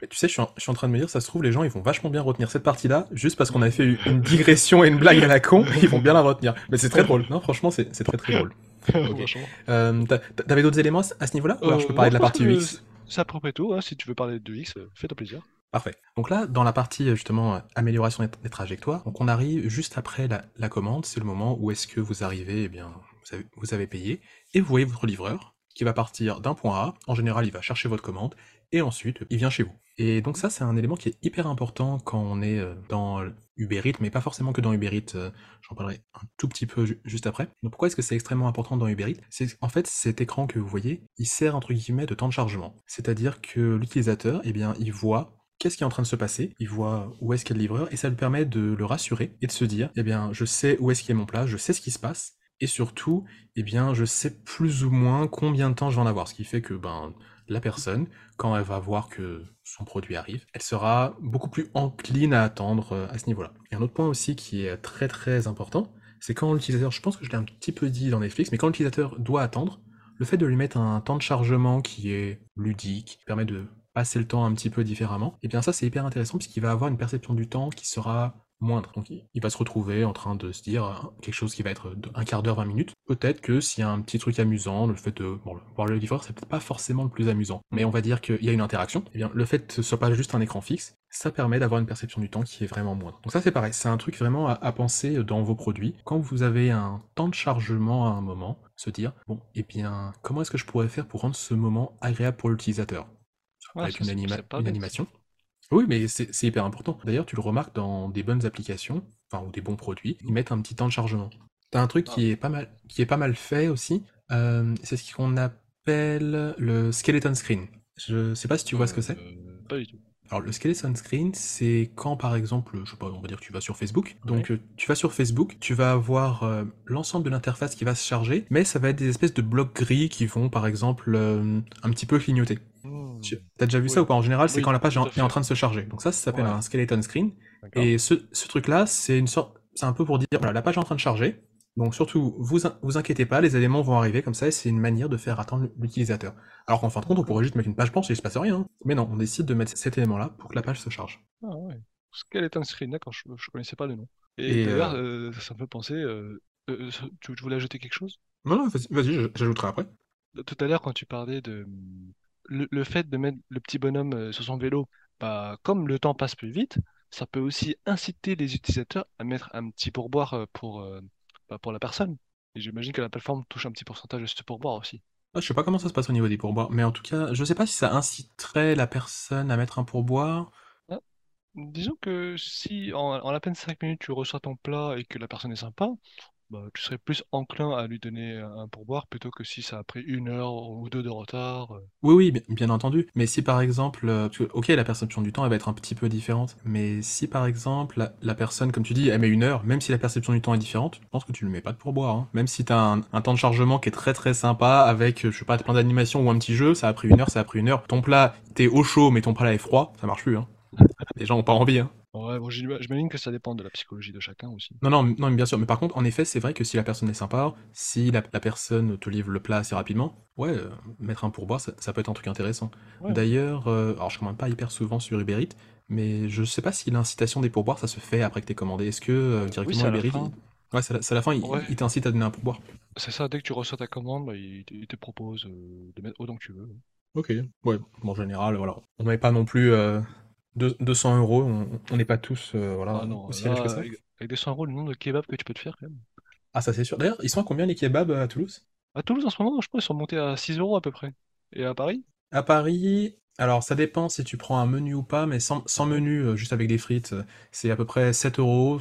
Mais tu sais, je suis, en, je suis en train de me dire, ça se trouve, les gens, ils vont vachement bien retenir cette partie-là, juste parce qu'on avait fait une digression et une blague à la con, ils vont bien la retenir. Mais c'est très drôle. Non, franchement, c'est très très drôle. Ok. Franchement. Euh, T'avais d'autres éléments à ce niveau-là? Ou alors je peux Euh, parler de la partie UX c'est à peu près tout. hein. Si tu veux parler de X, euh, fais-toi plaisir. Parfait. Donc là, dans la partie euh, justement amélioration des, des trajectoires, donc on arrive juste après la, la commande, c'est le moment où est-ce que vous arrivez, eh bien, vous avez, vous avez payé, et vous voyez votre livreur va partir d'un point A, en général il va chercher votre commande, et ensuite il vient chez vous. Et donc ça c'est un élément qui est hyper important quand on est euh, dans Uber Eats, mais pas forcément que dans Uber Eats, euh, j'en parlerai un tout petit peu ju- juste après. Donc pourquoi est-ce que c'est extrêmement important dans Uber Eats? C'est en fait cet écran que vous voyez, il sert entre guillemets de temps de chargement. C'est-à-dire que l'utilisateur, eh bien, il voit qu'est-ce qui est en train de se passer, il voit où est-ce qu'il y a le livreur, et ça lui permet de le rassurer et de se dire, eh bien, je sais où est-ce qu'il y a mon plat, je sais ce qui se passe, et surtout, eh bien, je sais plus ou moins combien de temps je vais en avoir, ce qui fait que, ben, la personne, quand elle va voir que son produit arrive, elle sera beaucoup plus encline à attendre euh, à ce niveau-là. Et un autre point aussi qui est très très important, c'est quand l'utilisateur, je pense que je l'ai un petit peu dit dans Netflix, mais quand l'utilisateur doit attendre, le fait de lui mettre un temps de chargement qui est ludique, qui permet de passer le temps un petit peu différemment, et bien ça c'est hyper intéressant puisqu'il va avoir une perception du temps qui sera moindre. Donc il va se retrouver en train de se dire euh, quelque chose qui va être de un quart d'heure, 20 minutes. Peut-être que s'il y a un petit truc amusant, le fait de bon, voir le livreur, c'est peut-être pas forcément le plus amusant, mais on va dire qu'il y a une interaction. Et bien le fait que ce soit pas juste un écran fixe, ça permet d'avoir une perception du temps qui est vraiment moindre. Donc ça c'est pareil, c'est un truc vraiment à, à penser dans vos produits. Quand vous avez un temps de chargement à un moment, se dire bon, et bien comment est-ce que je pourrais faire pour rendre ce moment agréable pour l'utilisateur? Ça peut Ouais, être ça, une, anima- animation. Oui, mais c'est hyper important. D'ailleurs, tu le remarques dans des bonnes applications, enfin, ou des bons produits, ils mettent un petit temps de chargement. T'as un truc qui est pas mal, qui est pas mal fait aussi, euh, c'est ce qu'on appelle le skeleton screen. Je sais pas si tu vois ce que c'est. euh, pas du tout. Alors, le skeleton screen, c'est quand, par exemple, je sais pas, on va dire que tu vas sur Facebook. Donc, tu vas sur Facebook, tu vas avoir euh, l'ensemble de l'interface qui va se charger, mais ça va être des espèces de blocs gris qui vont, par exemple, euh, un petit peu clignoter. Hmm, T'as déjà vu ça ou pas? En général, c'est oui, quand la page est en, train de se charger. Donc ça, ça s'appelle Ouais, un skeleton screen. Et ce, ce truc-là, c'est une sorte, c'est un peu pour dire, voilà, la page est en train de charger. Donc surtout, vous in- vous inquiétez pas, les éléments vont arriver comme ça, et c'est une manière de faire attendre l'utilisateur. Alors qu'en fin de compte, on pourrait juste mettre une page blanche et il se passe rien. hein. Mais non, on décide de mettre cet élément-là pour que la page se charge. Ah ouais. Skeleton Screen, d'accord, je, je connaissais pas le nom. Et Et d'ailleurs, euh, euh, ça me fait penser, euh, tu, tu voulais ajouter quelque chose? non, non, vas-y, je- j'ajouterai après. Tout à l'heure, quand tu parlais de le, le fait de mettre le petit bonhomme sur son vélo, bah, comme le temps passe plus vite, ça peut aussi inciter les utilisateurs à mettre un petit pourboire pour, bah, pour la personne. Et j'imagine que la plateforme touche un petit pourcentage de ce pourboire aussi. Je sais pas comment ça se passe au niveau des pourboires, mais en tout cas, je sais pas si ça inciterait la personne à mettre un pourboire. Ah, disons que si en, en à peine 5 minutes tu reçois ton plat et que la personne est sympa, bah, tu serais plus enclin à lui donner un pourboire plutôt que si ça a pris une heure ou deux de retard. euh. Oui, oui, bien, entendu. Mais si par exemple, euh, ok, la perception du temps, elle va être un petit peu différente. Mais si par exemple, la, personne, comme tu dis, elle met une heure, même si la perception du temps est différente, je pense que tu le mets pas de pourboire. Hein. Même si t'as un, un temps de chargement qui est très très sympa, avec, je sais pas, plein d'animations ou un petit jeu, ça a pris une heure, ça a pris une heure. Ton plat, t'es au chaud, mais ton plat est froid, ça marche plus. Hein. Les gens ont pas envie, hein. Ouais, bon, j'ima- j'imagine que ça dépend de la psychologie de chacun aussi. Non, non, non, mais bien sûr. Mais par contre, en effet, c'est vrai que si la personne est sympa, si la, la personne te livre le plat assez rapidement, ouais, euh, mettre un pourboire, ça, ça peut être un truc intéressant. Ouais. D'ailleurs, euh, alors je commande pas hyper souvent sur Uber Eats, mais je sais pas si l'incitation des pourboires, ça se fait après que t'aies commandé. Est-ce que euh, directement à Uber Eats, fin. ouais, c'est à la, fin, il, Ouais, il t'incite à donner un pourboire. c'est ça, dès que tu reçois ta commande, bah, il, te il te propose euh, de mettre autant que tu veux. Ok, ouais, en général, voilà. On n'avait pas non plus deux- 200 euros, on n'est pas tous euh, voilà, Ah non, aussi riches que là, ça. avec, avec des 100 euros, le nombre de kebabs que tu peux te faire quand même. Ah, ça c'est sûr. D'ailleurs, ils sont à combien les kebabs à Toulouse? À Toulouse, en ce moment, je crois, ils sont montés à 6 euros à peu près. Et à Paris? À Paris, alors ça dépend si tu prends un menu ou pas, mais sans, menu, euh, juste avec des frites, euh, c'est à peu près 7 euros,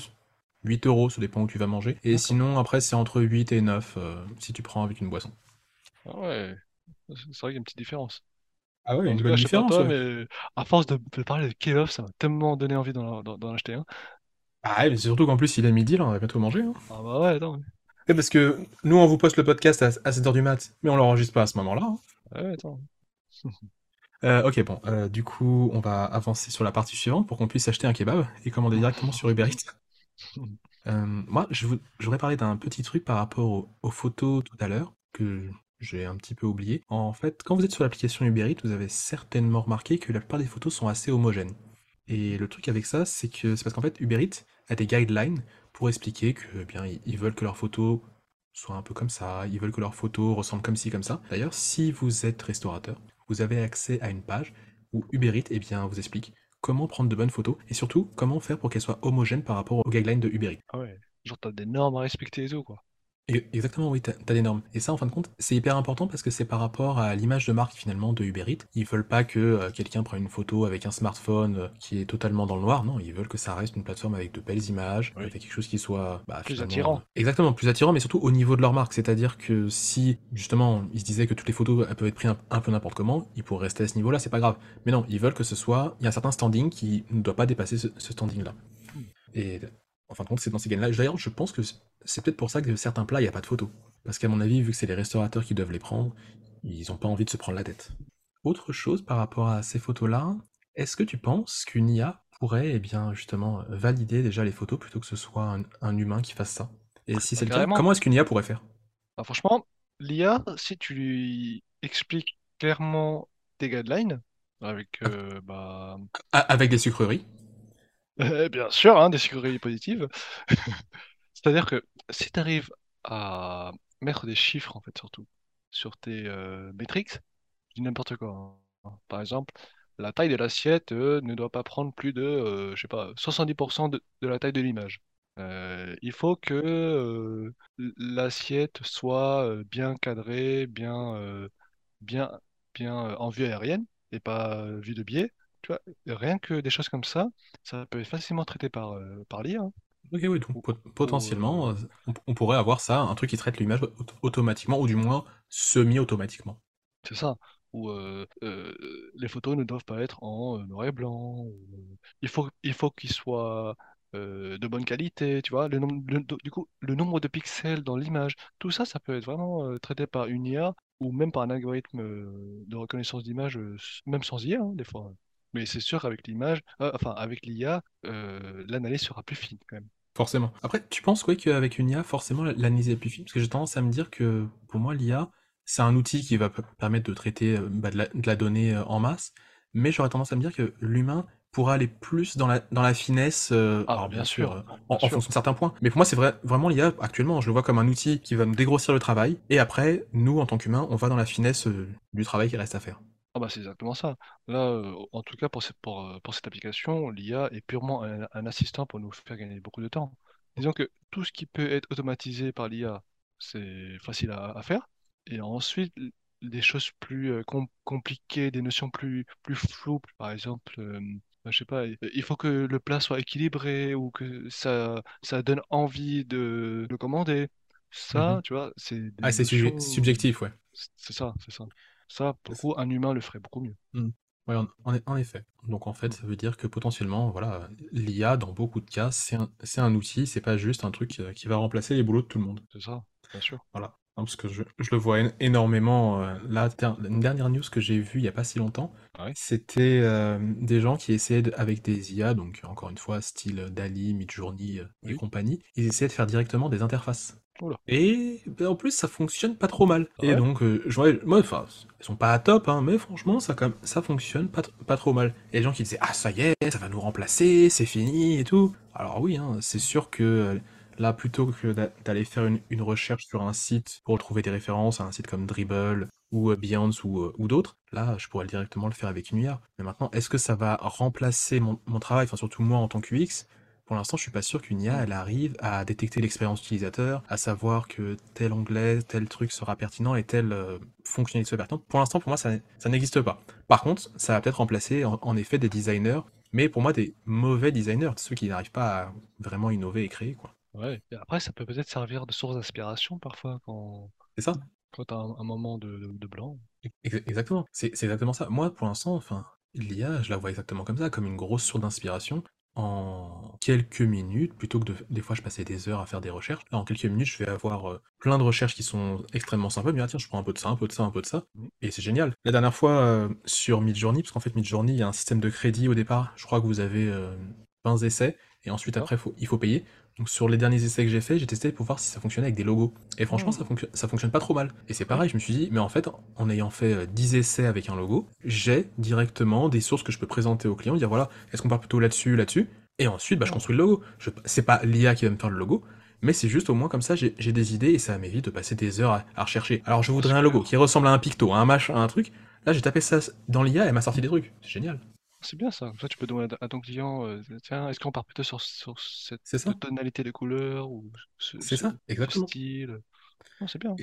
8 euros, ça dépend où tu vas manger. Et sinon, après, c'est entre 8 et 9 euh, si tu prends avec une boisson. Ah ouais, c'est vrai qu'il y a une petite différence. Ah ouais, En une bonne cas, différence, toi, ouais. mais à force de, de parler de kebab, ça m'a tellement donné envie d'en acheter un. Ah ouais, mais surtout qu'en plus, il est midi, là, on va bientôt manger. Hein. Ah bah ouais, attends. Ouais, parce que nous, on vous poste le podcast à, à 7h du mat, mais on l'enregistre pas à ce moment-là. hein. Ouais, attends. Euh, ok, bon, euh, du coup, on va avancer sur la partie suivante pour qu'on puisse acheter un kebab et commander directement sur Uber Eats. Euh, moi, je vou- je voudrais parler d'un petit truc par rapport au- aux photos tout à l'heure, que j'ai un petit peu oublié. En fait, quand vous êtes sur l'application Uber Eats, vous avez certainement remarqué que la plupart des photos sont assez homogènes. Et le truc avec ça, c'est que c'est parce qu'en fait, Uber a des guidelines pour expliquer que eh bien ils veulent que leurs photos soient un peu comme ça, ils veulent que leurs photos ressemblent comme ci, comme ça. D'ailleurs, si vous êtes restaurateur, vous avez accès à une page où Uber Eats eh bien, vous explique comment prendre de bonnes photos et surtout comment faire pour qu'elles soient homogènes par rapport aux guidelines de Uber Eats. Ah ouais. Genre, des normes à respecter et tout, quoi. Exactement, oui, t'as des normes. Et ça, en fin de compte, c'est hyper important parce que c'est par rapport à l'image de marque finalement de Uber Eats. Ils veulent pas que euh, quelqu'un prenne une photo avec un smartphone euh, qui est totalement dans le noir. Non, ils veulent que ça reste une plateforme avec de belles images, Oui. avec quelque chose qui soit bah, Plus attirant. euh, exactement plus attirant, mais surtout au niveau de leur marque. C'est-à-dire que si justement ils se disaient que toutes les photos elles peuvent être prises un, un peu n'importe comment, ils pourraient rester à ce niveau-là, c'est pas grave. Mais non, ils veulent que ce soit, il y a un certain standing qui ne doit pas dépasser ce, ce standing-là. Et en fin de compte, c'est dans ces gains-là. D'ailleurs, je pense que c'est peut-être pour ça que certains plats, il n'y a pas de photos. Parce qu'à mon avis, vu que c'est les restaurateurs qui doivent les prendre, ils n'ont pas envie de se prendre la tête. Autre chose par rapport à ces photos-là, est-ce que tu penses qu'une IA pourrait, eh bien, justement, valider déjà les photos plutôt que ce soit un, un humain qui fasse ça? Et si c'est le cas, comment est-ce qu'une IA pourrait faire? Bah, franchement, l'IA, si tu lui expliques clairement tes guidelines, avec, Avec euh, bah, ah, avec des sucreries? Euh, bien sûr, hein, des sucreries positives, c'est-à-dire que si tu arrives à mettre des chiffres, en fait, surtout, sur tes euh, métriques, je dis n'importe quoi. hein. Par exemple, la taille de l'assiette euh, ne doit pas prendre plus de, euh, je sais pas, 70% de, la taille de l'image. Euh, il faut que l'assiette soit bien cadrée, bien, bien, bien en vue aérienne et pas vue de biais. Tu vois, rien que des choses comme ça, ça peut être facilement traité par, euh, par. Ok, oui, donc pot- potentiellement, euh, euh, on, on pourrait avoir ça, un truc qui traite l'image auto- automatiquement, ou du moins semi-automatiquement. C'est ça. Ou euh, euh, les photos ne doivent pas être en noir et blanc. ou, il faut, il faut qu'ils soient euh, de bonne qualité, tu vois. Le nombre, le- du coup, le nombre de pixels dans l'image, tout ça, ça peut être vraiment traité par une IA ou même par un algorithme de reconnaissance d'image, même sans IA, hein, des fois. Mais c'est sûr qu'avec l'image, enfin avec l'IA, l'analyse sera plus fine quand même. Forcément. Après, tu penses ouais, qu'avec une IA, forcément, l'analyse est plus fine? Parce que j'ai tendance à me dire que pour moi, l'IA, c'est un outil qui va permettre de traiter euh, bah, de la, de la donnée euh, en masse, mais j'aurais tendance à me dire que l'humain pourra aller plus dans la, dans la finesse, euh, Ah alors bien bien sûr, euh, en, bien en sûr. fonction de certains points. Mais pour moi, c'est vrai, vraiment l'IA, actuellement, je le vois comme un outil qui va nous dégrossir le travail, et après, nous, en tant qu'humains, on va dans la finesse euh, du travail qui reste à faire. Ah bah c'est exactement ça. Là, euh, en tout cas pour cette, pour, euh, pour cette application, l'IA est purement un, un assistant pour nous faire gagner beaucoup de temps. Disons que tout ce qui peut être automatisé par l'IA, c'est facile à, à faire. Et ensuite, l- des choses plus euh, com- compliquées, des notions plus, plus floues, par exemple, bah, je sais pas, il il faut que le plat soit équilibré ou que ça, ça donne envie de le commander. Ça, Mhm. tu vois, c'est Ah, c'est notions... subjectif, ouais. C'est ça, c'est ça. Ça, pour le coup, un humain le ferait beaucoup mieux. Mmh. Ouais, en, effet. Donc en fait, ça veut dire que potentiellement, voilà, l'IA, dans beaucoup de cas, c'est un, outil, c'est pas juste un truc euh, qui va remplacer les boulots de tout le monde. C'est ça, bien sûr. Voilà. parce que je, je le vois énormément. euh, là, une dernière news que j'ai vue il y a pas si longtemps, Ah c'était euh, des gens qui essayaient de- avec des IA, donc encore une fois style Dali, Midjourney euh, et Oui. compagnie, ils essayaient de faire directement des interfaces. Oula. Et ben, en plus, ça fonctionne pas trop mal. Ah et donc, euh, je vois, moi, enfin, elles sont pas à top, hein, mais franchement, ça, quand même- ça fonctionne pas, tr- pas trop mal. Et les gens qui disaient, ah, ça y est, ça va nous remplacer, c'est fini et tout. Alors oui, hein, c'est sûr que euh, là, plutôt que d'a- d'aller faire une, une recherche sur un site pour trouver des références à un site comme Dribble ou euh, ou, euh, ou d'autres, là, je pourrais directement le faire avec une IA. Mais maintenant, est-ce que ça va remplacer mon, mon travail, enfin surtout moi en tant que UX pour l'instant, je suis pas sûr qu'une IA, elle arrive à détecter l'expérience utilisateur, à savoir que tel onglet, tel truc sera pertinent et telle euh, fonctionnalité sera pertinente. Pour l'instant, pour moi, ça, ça n'existe pas. Par contre, ça va peut-être remplacer en, en effet des designers, mais pour moi, des mauvais designers, ceux qui n'arrivent pas à vraiment innover et créer, quoi. Ouais. Après, ça peut peut-être servir de source d'inspiration parfois quand, C'est ça quand tu as un, un moment de, de, de blanc. Ex- Exactement. C'est c'est exactement ça. Moi, pour l'instant, enfin, l'IA, je la vois exactement comme ça, comme une grosse source d'inspiration. En quelques minutes, plutôt que de, des fois je passais des heures à faire des recherches, là en quelques minutes je vais avoir euh, plein de recherches qui sont extrêmement sympas, mais ah, tiens je prends un peu de ça, un peu de ça, un peu de ça, et c'est génial. La dernière fois euh, sur Midjourney, parce qu'en fait Midjourney il y a un système de crédit au départ, je crois que vous avez euh, 20 essais, et ensuite après faut- il faut payer. Donc sur les derniers essais que j'ai fait, j'ai testé pour voir si ça fonctionnait avec des logos. Et franchement, ça, fonctionne, ça fonctionne pas trop mal. Et c'est pareil, je me suis dit, mais en fait, en ayant fait euh, 10 essais avec un logo, j'ai directement des sources que je peux présenter au client, dire voilà, est-ce qu'on parle plutôt là-dessus, là-dessus? Et ensuite, bah, je Mhm. construis le logo. Je- C'est pas l'IA qui va me faire le logo, mais c'est juste au moins comme ça, j'ai j'ai des idées et ça m'évite de passer des heures à, à rechercher. Alors je voudrais un logo qui ressemble à un picto, à un machin, à un truc. Là, j'ai tapé ça dans l'IA et elle m'a sorti des trucs. C'est génial. C'est bien ça. Comme ça, tu peux demander à ton client, euh, tiens, est-ce qu'on part plutôt sur, sur cette tonalité de couleur ou ce, ça, ce exactement. style? C'est bien.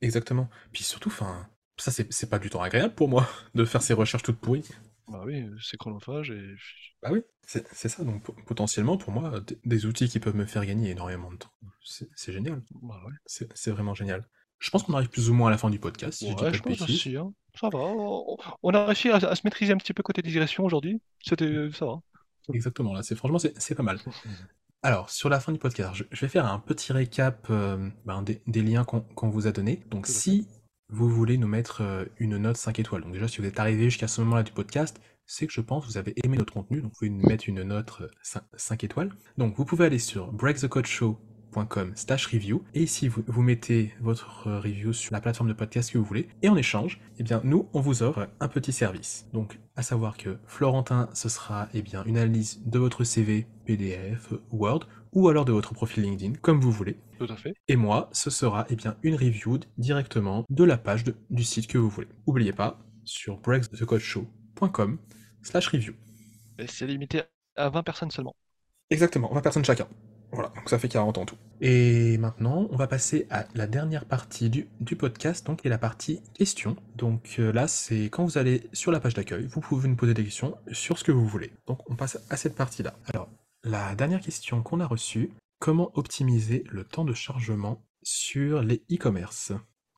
Exactement. Puis surtout, enfin, ça c'est c'est pas du tout agréable pour moi de faire ces recherches toutes pourries. Bah oui, c'est chronophage et Bah oui, c'est c'est ça. Donc po- potentiellement pour moi, des outils qui peuvent me faire gagner énormément de temps. C'est génial. bah ouais. C'est vraiment génial. Je pense qu'on arrive plus ou moins à la fin du podcast, si je dis Ouais, pas je de pense aussi, hein. Ça va. On, a réussi à, à se maîtriser un petit peu côté digression aujourd'hui. C'était, ça va. Exactement, là, c'est franchement c'est pas mal. Alors, sur la fin du podcast, je, je vais faire un petit récap euh, ben, des, des liens qu'on vous a donnés. Donc, si vous voulez nous mettre euh, une note 5 étoiles, donc déjà, si vous êtes arrivé jusqu'à ce moment-là du podcast, c'est que je pense que vous avez aimé notre contenu, donc vous pouvez nous mettre une note euh, 5, 5 étoiles. Donc, vous pouvez aller sur breakthecodeshow.com slash review, et ici, vous, vous mettez votre euh, review sur la plateforme de podcast que vous voulez, et en échange, eh bien, nous, on vous offre un petit service. Donc, à savoir que Florentin, ce sera eh bien, une analyse de votre CV, PDF, Word, ou alors de votre profil LinkedIn, comme vous voulez. Tout à fait. Et moi, ce sera eh bien, une review directement de la page de- du site que vous voulez. N'oubliez pas, sur breakthecodeshow.com slash review. C'est limité à 20 personnes seulement. Exactement, 20 personnes chacun. Voilà, donc ça fait 40 en tout. Et maintenant, on va passer à la dernière partie du, podcast, donc, et la partie questions. Donc euh, là, c'est quand vous allez sur la page d'accueil, vous pouvez nous poser des questions sur ce que vous voulez. Donc on passe à cette partie-là. Alors, la dernière question qu'on a reçue, comment optimiser le temps de chargement sur les e-commerce?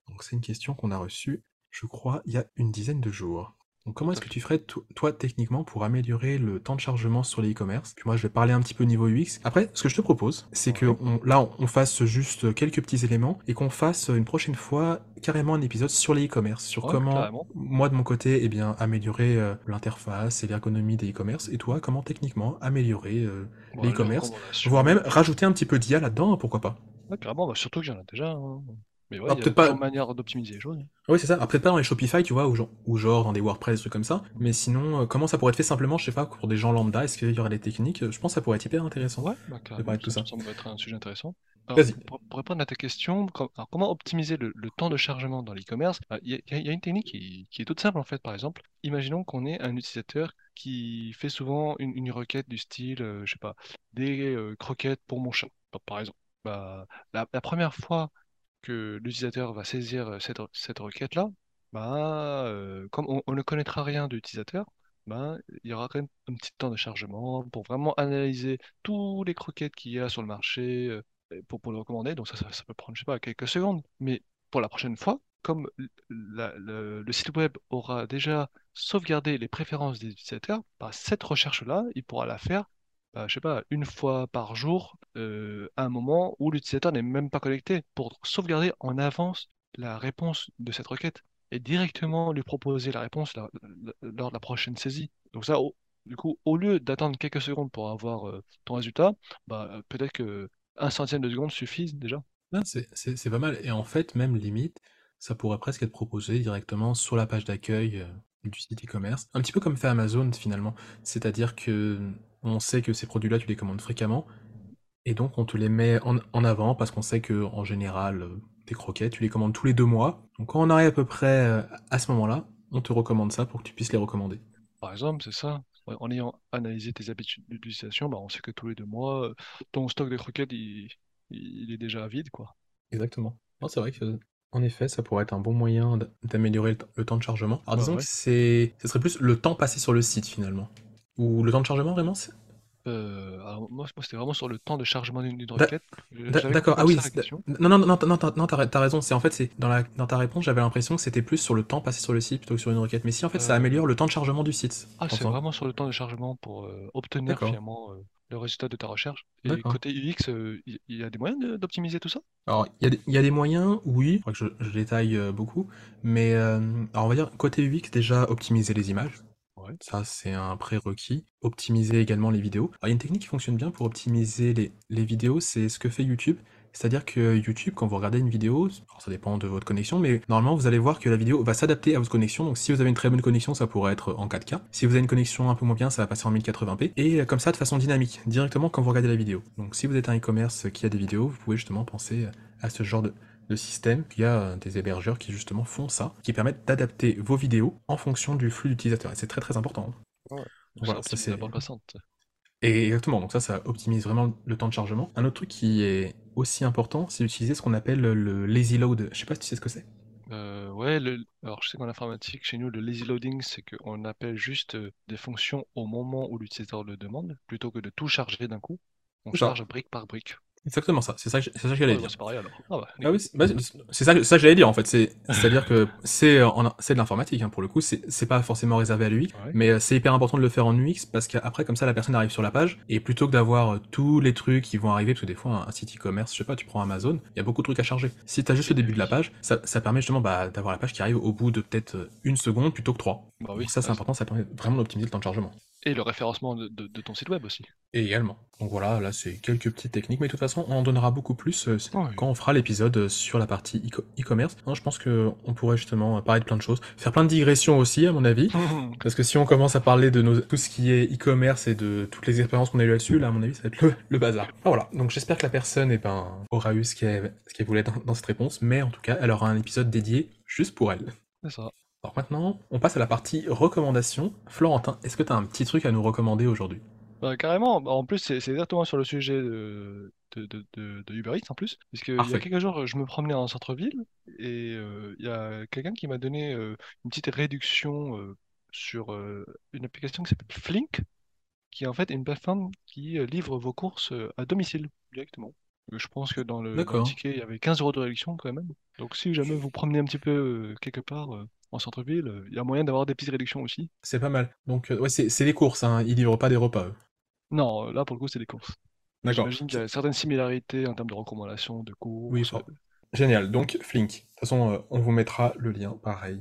Donc c'est une question qu'on a reçue, je crois, il y a une dizaine de jours. Donc comment est-ce que tu ferais, to- toi, techniquement, pour améliorer le temps de chargement sur les e-commerce? Puis moi, je vais parler un petit peu niveau UX. Après, ce que je te propose, c'est que on- là, on, on fasse juste quelques petits éléments et qu'on fasse une prochaine fois carrément un épisode sur les e-commerce, sur Ouais, comment, carrément. moi, de mon côté, eh bien, améliorer euh, l'interface et l'ergonomie des e-commerce, et toi, comment techniquement améliorer euh, les les e-commerce, recommandations. voire même rajouter un petit peu d'IA là-dedans, hein, pourquoi pas Ouais, carrément, bah, surtout qu'il y en a déjà. hein. Mais ouais, Ah, a peut-être pas- manières d'optimiser les choses. Oui, c'est ça. Après, pas dans les Shopify, tu vois, ou genre, ou genre dans des WordPress, des trucs comme ça. Mais sinon, euh, comment ça pourrait être fait simplement, je sais pas, pour des gens lambda? Est-ce qu'il y aurait des techniques? Je pense que ça pourrait être hyper intéressant. Ouais, bah, carrément, parler de tout ça, ça. me semble être un sujet intéressant. Alors, pour, pour répondre à ta question, com- alors, comment optimiser le, le temps de chargement dans l'e-commerce? Bah, Il y, a- y une technique qui, qui est toute simple en fait. Par exemple, imaginons qu'on ait un utilisateur qui fait souvent une, une requête du style, euh, je sais pas, des euh, croquettes pour mon chat, par- par exemple. Bah, la, la première fois l'utilisateur va saisir euh, cette, requête-là, bah, euh, comme on, ne connaîtra rien de l'utilisateur, bah, il y aura quand même un petit temps de chargement pour vraiment analyser tous les croquettes qu'il y a sur le marché euh, pour, le recommander. Donc ça, peut prendre, je sais pas, quelques secondes. Mais pour la prochaine fois, comme le site web aura déjà sauvegardé les préférences des utilisateurs, bah, cette recherche-là, il pourra la faire bah, je sais pas, une fois par jour, euh, à un moment où l'utilisateur n'est même pas connecté, pour sauvegarder en avance la réponse de cette requête et directement lui proposer la réponse lors de la prochaine saisie. Donc ça, au- du coup, au lieu d'attendre quelques secondes pour avoir euh, ton résultat, bah, euh, peut-être que un centième de seconde suffise déjà. C'est pas mal. Et en fait, même limite, ça pourrait presque être proposé directement sur la page d'accueil euh, du site e-commerce. Un petit peu comme fait Amazon finalement. C'est-à-dire que on sait que ces produits-là, tu les commandes fréquemment. Et donc, on te les met en, en avant parce qu'on sait que en général, euh, tes croquettes, tu les commandes tous les deux mois. Donc, quand on arrive à peu près euh, à ce moment-là, on te recommande ça pour que tu puisses les recommander. Par exemple, c'est ça. En ayant analysé tes habitudes d'utilisation, bah, on sait que tous les deux mois, euh, ton stock de croquettes, il, il est déjà vide, quoi. Exactement. Non, c'est vrai que, en effet, ça pourrait être un bon moyen d'améliorer le, temps de chargement. Alors, Ouais, disons ouais. que c'est, ce serait plus le temps passé sur le site finalement. Ou le temps de chargement, vraiment Euh, alors moi, moi, c'était vraiment sur le temps de chargement d'une requête. D'accord, ah oui. Non, non, non, non, non, t'as raison. C'est en fait, c'est dans la, dans ta réponse, j'avais l'impression que c'était plus sur le temps passé sur le site plutôt que sur une requête. Mais si, en fait, ça Euh, améliore le temps de chargement du site. Ah, c'est vraiment sur le temps de chargement pour euh, obtenir finalement euh, le résultat de ta recherche. Et côté UX, euh, il y, a des moyens d'optimiser tout ça? Alors, il y, a des- il y a des moyens, oui, je, je détaille euh, beaucoup, mais euh, alors on va dire côté UX, déjà optimiser les images, Ouais. ça c'est un prérequis. Optimiser également les vidéos. Alors, il y a une technique qui fonctionne bien pour optimiser les, les vidéos, c'est ce que fait YouTube. C'est-à-dire que YouTube, quand vous regardez une vidéo, alors ça dépend de votre connexion, mais normalement vous allez voir que la vidéo va s'adapter à votre connexion. Donc si vous avez une très bonne connexion, ça pourrait être en 4K. Si vous avez une connexion un peu moins bien, ça va passer en 1080p. Et comme ça, de façon dynamique, directement quand vous regardez la vidéo. Donc si vous êtes un e-commerce qui a des vidéos, vous pouvez justement penser à ce genre de, de système. Il y a euh, des hébergeurs qui justement font ça, qui permettent d'adapter vos vidéos en fonction du flux d'utilisateurs. Et c'est très très important. Ouais. Voilà, c'est. Et exactement, donc ça, ça optimise vraiment le temps de chargement. Un autre truc qui est aussi important, c'est d'utiliser ce qu'on appelle le lazy load. Je sais pas si tu sais ce que c'est. Euh, ouais, le- alors je sais qu'en informatique, chez nous, le lazy loading, c'est qu'on appelle juste euh, des fonctions au moment où l'utilisateur le demande, plutôt que de tout charger d'un coup. On charge brique par brique. Exactement ça, c'est ça, que j'allais dire. c'est. Ah bah, Ah oui, bah, ça, que- c'est ça que j'allais dire en fait. C'est, c'est-à-dire que c'est, euh, de l'informatique hein, pour le coup. C'est, pas forcément réservé à l'UX, Ouais. mais euh, c'est hyper important de le faire en UX parce qu'après comme ça la personne arrive sur la page et plutôt que d'avoir euh, tous les trucs qui vont arriver, parce que des fois un, site e-commerce, je sais pas, tu prends Amazon, il y a beaucoup de trucs à charger. Si t'as juste le début de la page, ça, ça permet justement bah, d'avoir la page qui arrive au bout de peut-être une seconde plutôt que trois. Bah oui, ça c'est important, ça permet vraiment d'optimiser le temps de chargement. Et le référencement de, de- de ton site web aussi. Et également. Donc voilà, là c'est quelques petites techniques, mais de toute façon on en donnera beaucoup plus euh, quand on fera l'épisode euh, sur la partie e-co- e-commerce. Je pense que on pourrait justement parler de plein de choses, faire plein de digressions aussi à mon avis, parce que si on commence à parler de nos, tout ce qui est e-commerce et de toutes les expériences qu'on a eues là-dessus, là à mon avis ça va être le, le bazar. Enfin, voilà, donc j'espère que la personne eh ben, aura eu ce qu'elle voulait dans, dans cette réponse, mais en tout cas elle aura un épisode dédié juste pour elle. C'est ça. Alors maintenant, on passe à la partie recommandations. Florentin, est-ce que tu as un petit truc à nous recommander aujourd'hui? Bah, carrément, Bah, en plus c'est exactement sur le sujet de, de, de, de- de Uber Eats en plus, il y a quelques jours je me promenais en centre-ville et euh, il y a quelqu'un qui m'a donné euh, une petite réduction euh, sur une application qui s'appelle Flink, qui est en fait une plateforme qui livre vos courses à domicile directement. Je pense que dans le, dans le ticket il y avait 15 euros de réduction quand même. Donc si jamais vous promenez un petit peu quelque part en centre-ville, euh, il y a moyen d'avoir des petites réductions aussi. C'est pas mal. Donc, euh, ouais, c'est c'est les courses, hein. Ils livrent pas des repas, eux. Non, euh, là pour le coup c'est des courses. D'accord. J'imagine qu'il y a certaines similarités en termes de recommandations, de Oui, courses. fort. Génial. Donc, Flink. De toute façon, on vous mettra le lien, pareil,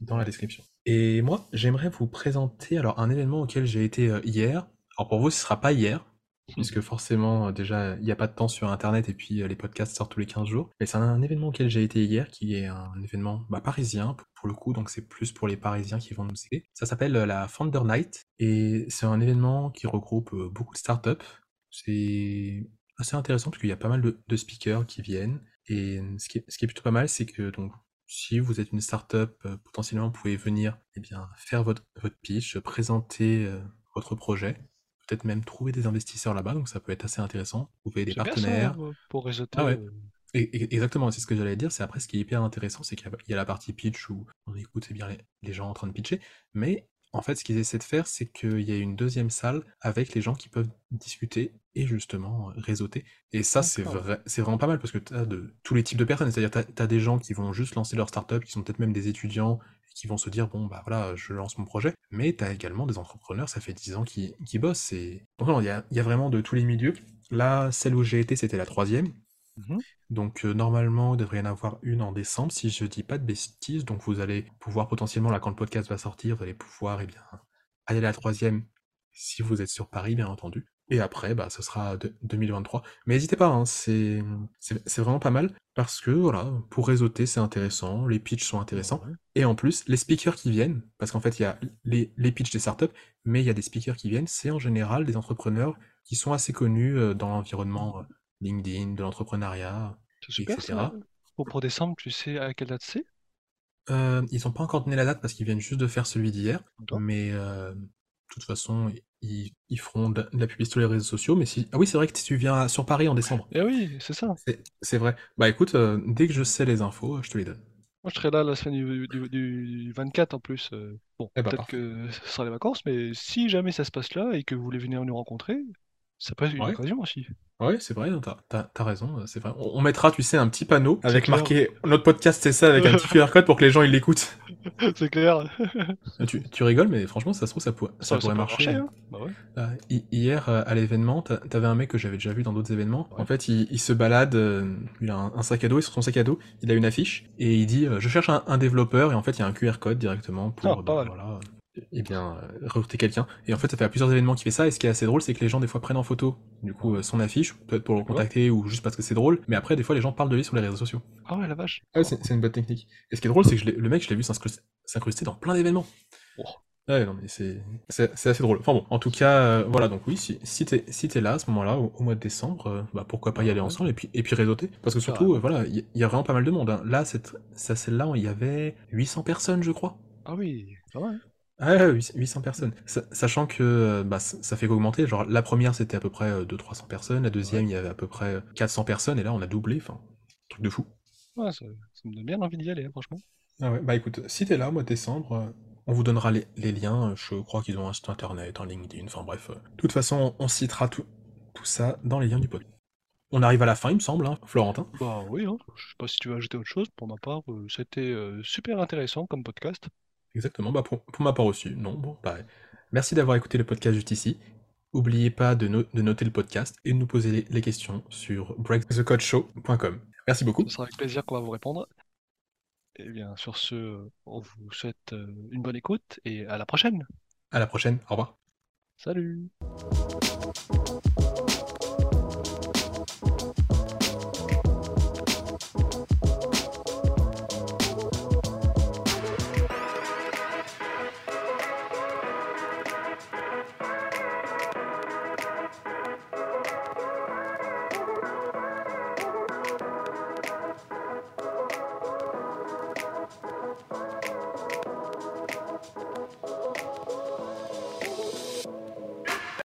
dans la description. Et moi, j'aimerais vous présenter alors un événement auquel j'ai été hier. Alors pour vous, ce sera pas hier, puisque forcément, euh, déjà, il n'y a pas de temps sur Internet et puis euh, les podcasts sortent tous les 15 jours. Mais c'est un événement auquel j'ai été hier, qui est un événement bah, parisien, pour, le coup, donc c'est plus pour les Parisiens qui vont nous aider. Ça s'appelle euh, la Founder Night, et c'est un événement qui regroupe beaucoup de startups. C'est assez intéressant, parce qu'il y a pas mal de, speakers qui viennent, et ce qui est, plutôt pas mal, c'est que si vous êtes une startup, potentiellement vous pouvez venir eh faire votre, pitch, présenter votre projet, peut-être même trouver des investisseurs là-bas, donc ça peut être assez intéressant. Pouvez des ça, partenaires. euh, pour réseauter. Ah ouais. euh, Et- exactement, c'est ce que j'allais dire. C'est après ce qui est hyper intéressant, c'est qu'il y a- la partie pitch où on écoute bien les, les gens en train de pitcher, mais en fait, ce qu'ils essaient de faire, c'est qu'il y a une deuxième salle avec les gens qui peuvent discuter et justement réseauter. Et ça, c'est vrai, c'est vraiment pas mal parce que tu as de tous les types de personnes. C'est-à-dire, tu as, des gens qui vont juste lancer leur startup, qui sont peut-être même des étudiants, qui vont se dire, bon, bah voilà, je lance mon projet. Mais tu as également des entrepreneurs, ça fait 10 ans, qui, qui bossent. Et... Donc, non, il y a, il y a vraiment de tous les milieux. Là, celle où j'ai été, c'était la troisième. Mhm. Donc euh, normalement, il devrait y en avoir une en décembre, si je dis pas de bêtises. Donc vous allez pouvoir potentiellement, là quand le podcast va sortir, vous allez pouvoir eh bien, aller à la troisième si vous êtes sur Paris, bien entendu. Et après, bah, ce sera de- 2023. Mais n'hésitez pas, hein, c'est vraiment pas mal parce que voilà, pour réseauter, c'est intéressant, les pitchs sont intéressants. Et en plus, les speakers qui viennent, parce qu'en fait, il y a les, les pitchs des startups, mais il y a des speakers qui viennent, c'est en général des entrepreneurs qui sont assez connus euh, dans l'environnement euh, LinkedIn, de l'entrepreneuriat, etc. ça. Pour, pour décembre, tu sais à quelle date c'est? Euh, ils n'ont pas encore donné la date parce qu'ils viennent juste de faire celui d'hier, mais euh, de toute façon, ils, ils feront de la publicité sur les réseaux sociaux. Mais si... Ah oui, c'est vrai que tu viens sur Paris en décembre. Eh oui, c'est ça. C'est vrai. Bah écoute, euh, dès que je sais les infos, je te les donne. Moi, je serai là la semaine du, du, du 24 en plus. euh, Bon, Eh bah peut-être que ce sera les vacances, mais si jamais ça se passe là et que vous voulez venir nous rencontrer, ça peut être une Ouais, occasion aussi. Ouais, c'est vrai, t'as, t'as- t'as raison, euh, c'est vrai. On, on mettra, tu sais, un petit panneau C'est avec clair. marqué notre podcast, c'est ça, avec un petit QR code pour que les gens ils l'écoutent. C'est clair. Tu, tu rigoles, mais franchement, ça se trouve, ça, pour- ça pourrait marcher. marcher, hein. Bah ouais. Euh, hi- hier, euh, à l'événement, t'a- t'avais un mec que j'avais déjà vu dans d'autres événements. Ouais. En fait, il, il se balade, euh, il a un, un sac à dos, et sur son sac à dos, il a une affiche, et il dit euh, Je cherche un, un développeur, et en fait, il y a un QR code directement pour, Ah, pas mal. voilà, et bien, euh, recruter quelqu'un. Et en fait, ça fait à plusieurs événements qu'il fait ça, et ce qui est assez drôle, c'est que les gens, des fois, prennent en photo, du coup, euh, son affiche, peut-être pour le contacter, ou juste parce que c'est drôle, mais après, des fois, les gens parlent de lui sur les réseaux sociaux. Ah ouais, la vache. Ah ouais, c'est une bonne technique. Et ce qui est drôle, c'est que je le mec, je l'ai vu s'incruster dans plein d'événements. Oh. Ouais, non, mais c'est assez drôle. Enfin bon, en tout cas, euh, voilà, donc oui, si, si t'es si t'es là à ce moment-là, au, au mois de décembre, euh, bah pourquoi pas y Ah aller ouais. ensemble et puis, et puis réseauter. Parce que surtout, euh, voilà, il y, a vraiment pas mal de monde. hein. Là, cette, ça, celle-là, il y avait 800 personnes, je crois. Ah oui, ça va. Ah ouais, 800 personnes. Sa- sachant que euh, bah, ça ça fait qu'augmenter. Genre, la première, c'était à peu près 200-300 personnes. La deuxième, il y avait à peu près 400 personnes. Et là, on a doublé. Enfin, truc de fou. Ouais, ça, ça me donne bien envie d'y aller, hein, franchement. Ah ouais, bah écoute, si t'es là au mois de décembre, euh, on vous donnera les, les liens. euh, Je crois qu'ils ont un site internet, un LinkedIn, enfin bref. euh. De toute façon, on citera tout, tout ça dans les liens du podcast. On arrive à la fin, il me semble, hein, Florentin. Bah oui, hein. Je sais pas si tu veux ajouter autre chose. Pour ma part, euh, c'était euh, super intéressant comme podcast. Exactement, bah pour, pour ma part aussi. Non, bon, bah, merci d'avoir écouté le podcast juste ici. N'oubliez pas de, no- de noter le podcast et de nous poser les, les questions sur breakthecodeshow.com. Merci beaucoup. Ce sera avec plaisir qu'on va vous répondre. Et bien, sur ce, on vous souhaite euh, une bonne écoute et à la prochaine. À la prochaine, au revoir. Salut!